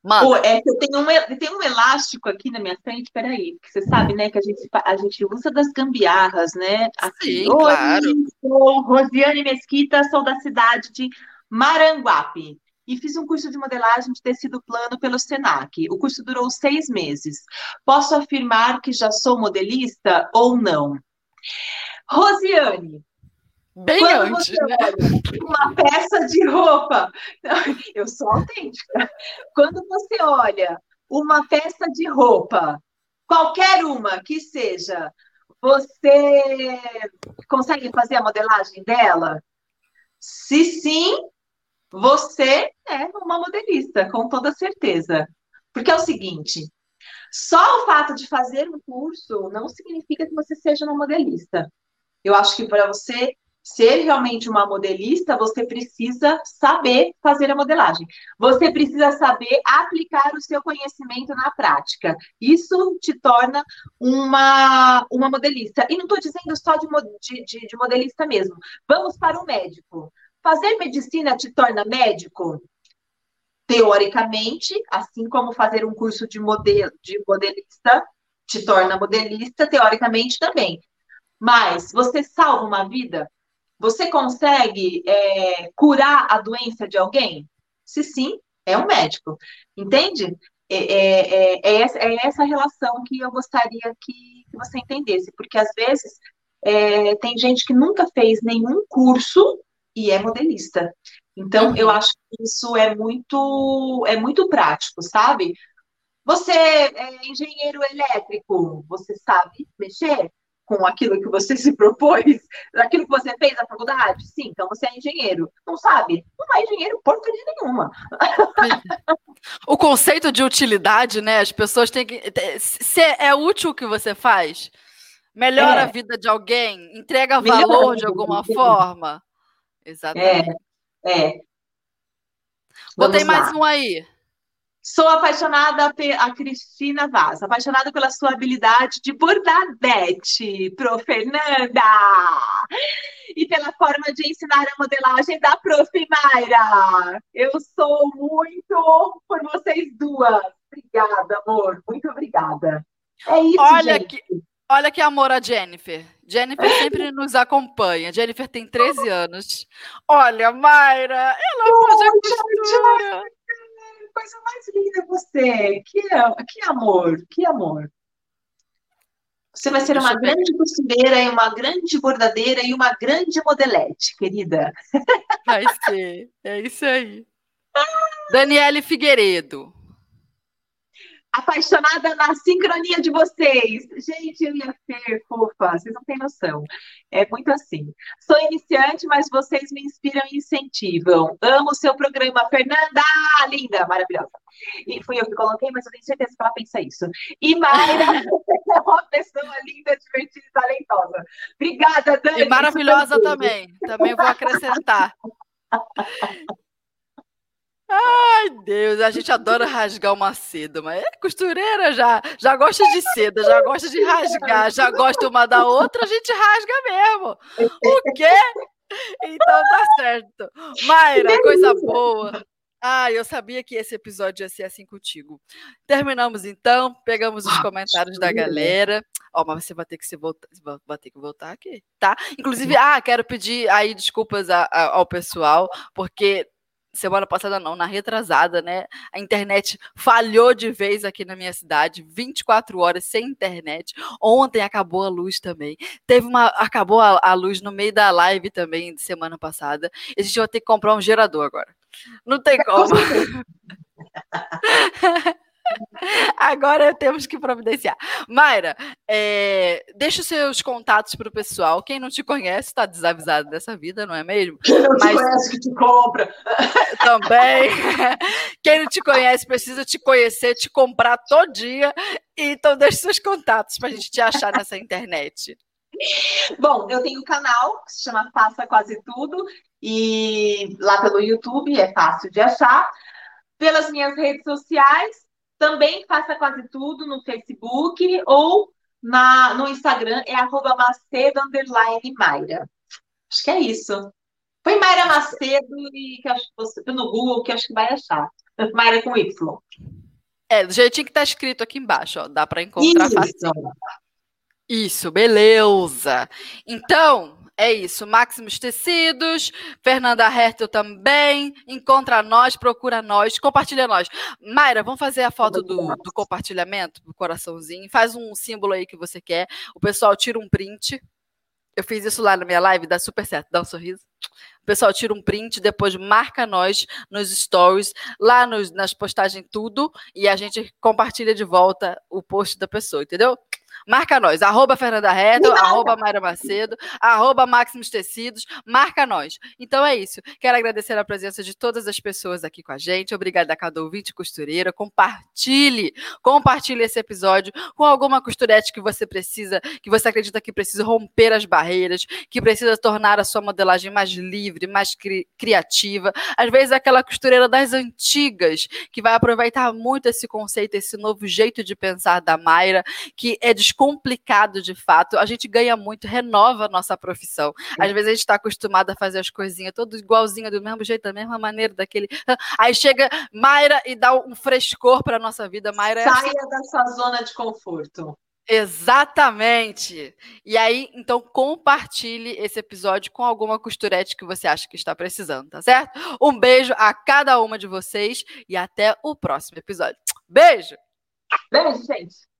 Pô, é que eu tenho, um, tenho um elástico aqui na minha frente, peraí, porque você sabe, né, que a gente, a gente usa das gambiarras, né? Aqui. Sim, Oi, claro. Sou Rosiane Mesquita, sou da cidade de Maranguape e fiz um curso de modelagem de tecido plano pelo SENAC. O curso durou seis meses. Posso afirmar que já sou modelista ou não? Rosiane, Bem Quando antes, né? uma peça de roupa, eu sou autêntica. Quando você olha uma peça de roupa, qualquer uma que seja, você consegue fazer a modelagem dela? Se sim, você é uma modelista, com toda certeza. Porque é o seguinte, só o fato de fazer um curso não significa que você seja uma modelista. Eu acho que para você ser realmente uma modelista, você precisa saber fazer a modelagem. Você precisa saber aplicar o seu conhecimento na prática. Isso te torna uma, uma modelista. E não estou dizendo só de, de, de modelista mesmo. Vamos para o médico. Fazer medicina te torna médico? Teoricamente, assim como fazer um curso de, modelo, de modelista te torna modelista, teoricamente também. Mas você salva uma vida? Você consegue é, curar a doença de alguém? Se sim, é um médico. Entende? É, é, é, é essa, é essa relação que eu gostaria que, que você entendesse, porque às vezes é, tem gente que nunca fez nenhum curso e é modelista. Então, uhum. eu acho que isso é muito, é muito prático, sabe? Você é engenheiro elétrico, você sabe mexer? Com aquilo que você se propôs, aquilo que você fez na faculdade? Sim, então você é engenheiro. Não sabe? Não é engenheiro porcaria nenhuma. O conceito de utilidade, né? As pessoas têm que. Se é útil o que você faz, melhora é. a vida de alguém, entrega melhora valor de alguma forma. Exatamente. É. é. Botei mais um aí. Sou apaixonada a Cristina Vaz, apaixonada pela sua habilidade de bordadete, pro Fernanda, e pela forma de ensinar a modelagem da Prof. Mayra. Eu sou muito por vocês duas. Obrigada, amor, muito obrigada. É isso, olha gente. Que, olha que amor a Jennifer. Jennifer sempre nos acompanha. Jennifer tem 13 anos. Olha, Mayra, ela faz a costura. Coisa mais linda você. Que, que amor, que amor. Você vai ser uma grande costureira e uma grande bordadeira e uma grande modelete, querida. Vai ser, é isso aí. Daniele Figueiredo apaixonada na sincronia de vocês. Gente, eu ia ser fofa, vocês não têm noção. É muito assim. Sou iniciante, mas vocês me inspiram e incentivam. Amo o seu programa, Fernanda! Linda, maravilhosa. E fui eu que coloquei, mas eu tenho certeza que ela pensa isso. E Mayra é uma pessoa linda, divertida e talentosa. Obrigada, Dani. E maravilhosa também. Também vou acrescentar. Ai, Deus, a gente adora rasgar uma seda, mas é costureira já, já gosta de seda, já gosta de rasgar, já gosta uma da outra, a gente rasga mesmo. O quê? Então tá certo. Mayra, coisa boa. Ah, eu sabia que esse episódio ia ser assim contigo. Terminamos então, pegamos os comentários da galera. Ó, oh, mas você vai ter que se voltar, vai ter que voltar aqui, tá? Inclusive, ah, quero pedir aí desculpas a, a, ao pessoal, porque semana passada não, na retrasada, né? A internet falhou de vez aqui na minha cidade, 24 horas sem internet. Ontem acabou a luz também. Teve uma acabou a, a luz no meio da live também de semana passada. E a gente vai ter que comprar um gerador agora. Não tem como. Agora temos que providenciar. Mayra, é, deixa os seus contatos para o pessoal. Quem não te conhece está desavisado dessa vida, não é mesmo? Quem não Mas... te conhece que te compra. Também. Quem não te conhece precisa te conhecer, te comprar todo dia. Então deixa seus contatos para a gente te achar nessa internet. Bom, eu tenho um canal que se chama Faça Quase Tudo e lá pelo YouTube é fácil de achar. Pelas minhas redes sociais, também faça quase tudo no Facebook ou na, no Instagram, é arroba Macedo Mayra. Acho que é isso. Põe Mayra Macedo e que acho que você, no Google que acho que vai achar. Mayra com Y. É, do jeitinho que tá escrito aqui embaixo, ó. Dá para encontrar. Isso, beleza. Então, é isso. Máximos Tecidos, Fernanda Hertel também. Encontra nós, procura nós, compartilha nós. Mayra, vamos fazer a foto do, do compartilhamento, do coraçãozinho. Faz um símbolo aí que você quer. O pessoal tira um print. Eu fiz isso lá na minha live, dá super certo. Dá um sorriso. O pessoal tira um print, depois marca nós nos stories, lá nos, nas postagens, tudo, e a gente compartilha de volta o post da pessoa, entendeu? Marca nós, arroba Fernanda Reto, arroba Mayra Macedo, arroba Máximos Tecidos, marca nós. Então é isso. Quero agradecer a presença de todas as pessoas aqui com a gente. Obrigada a cada ouvinte costureira. Compartilhe, compartilhe esse episódio com alguma costurete que você precisa, que você acredita que precisa romper as barreiras, que precisa tornar a sua modelagem mais livre, mais cri criativa. Às vezes é aquela costureira das antigas, que vai aproveitar muito esse conceito, esse novo jeito de pensar da Mayra, que é descomplicado de fato, a gente ganha muito, renova a nossa profissão. Às vezes a gente está acostumado a fazer as coisinhas tudo igualzinho, do mesmo jeito, da mesma maneira, daquele. Aí chega Mayra e dá um frescor para a nossa vida. Mayra é Saia é... da sua zona de conforto. Exatamente. E aí, então, compartilhe esse episódio com alguma costurete que você acha que está precisando, tá certo? Um beijo a cada uma de vocês e até o próximo episódio. Beijo! Beijo, gente!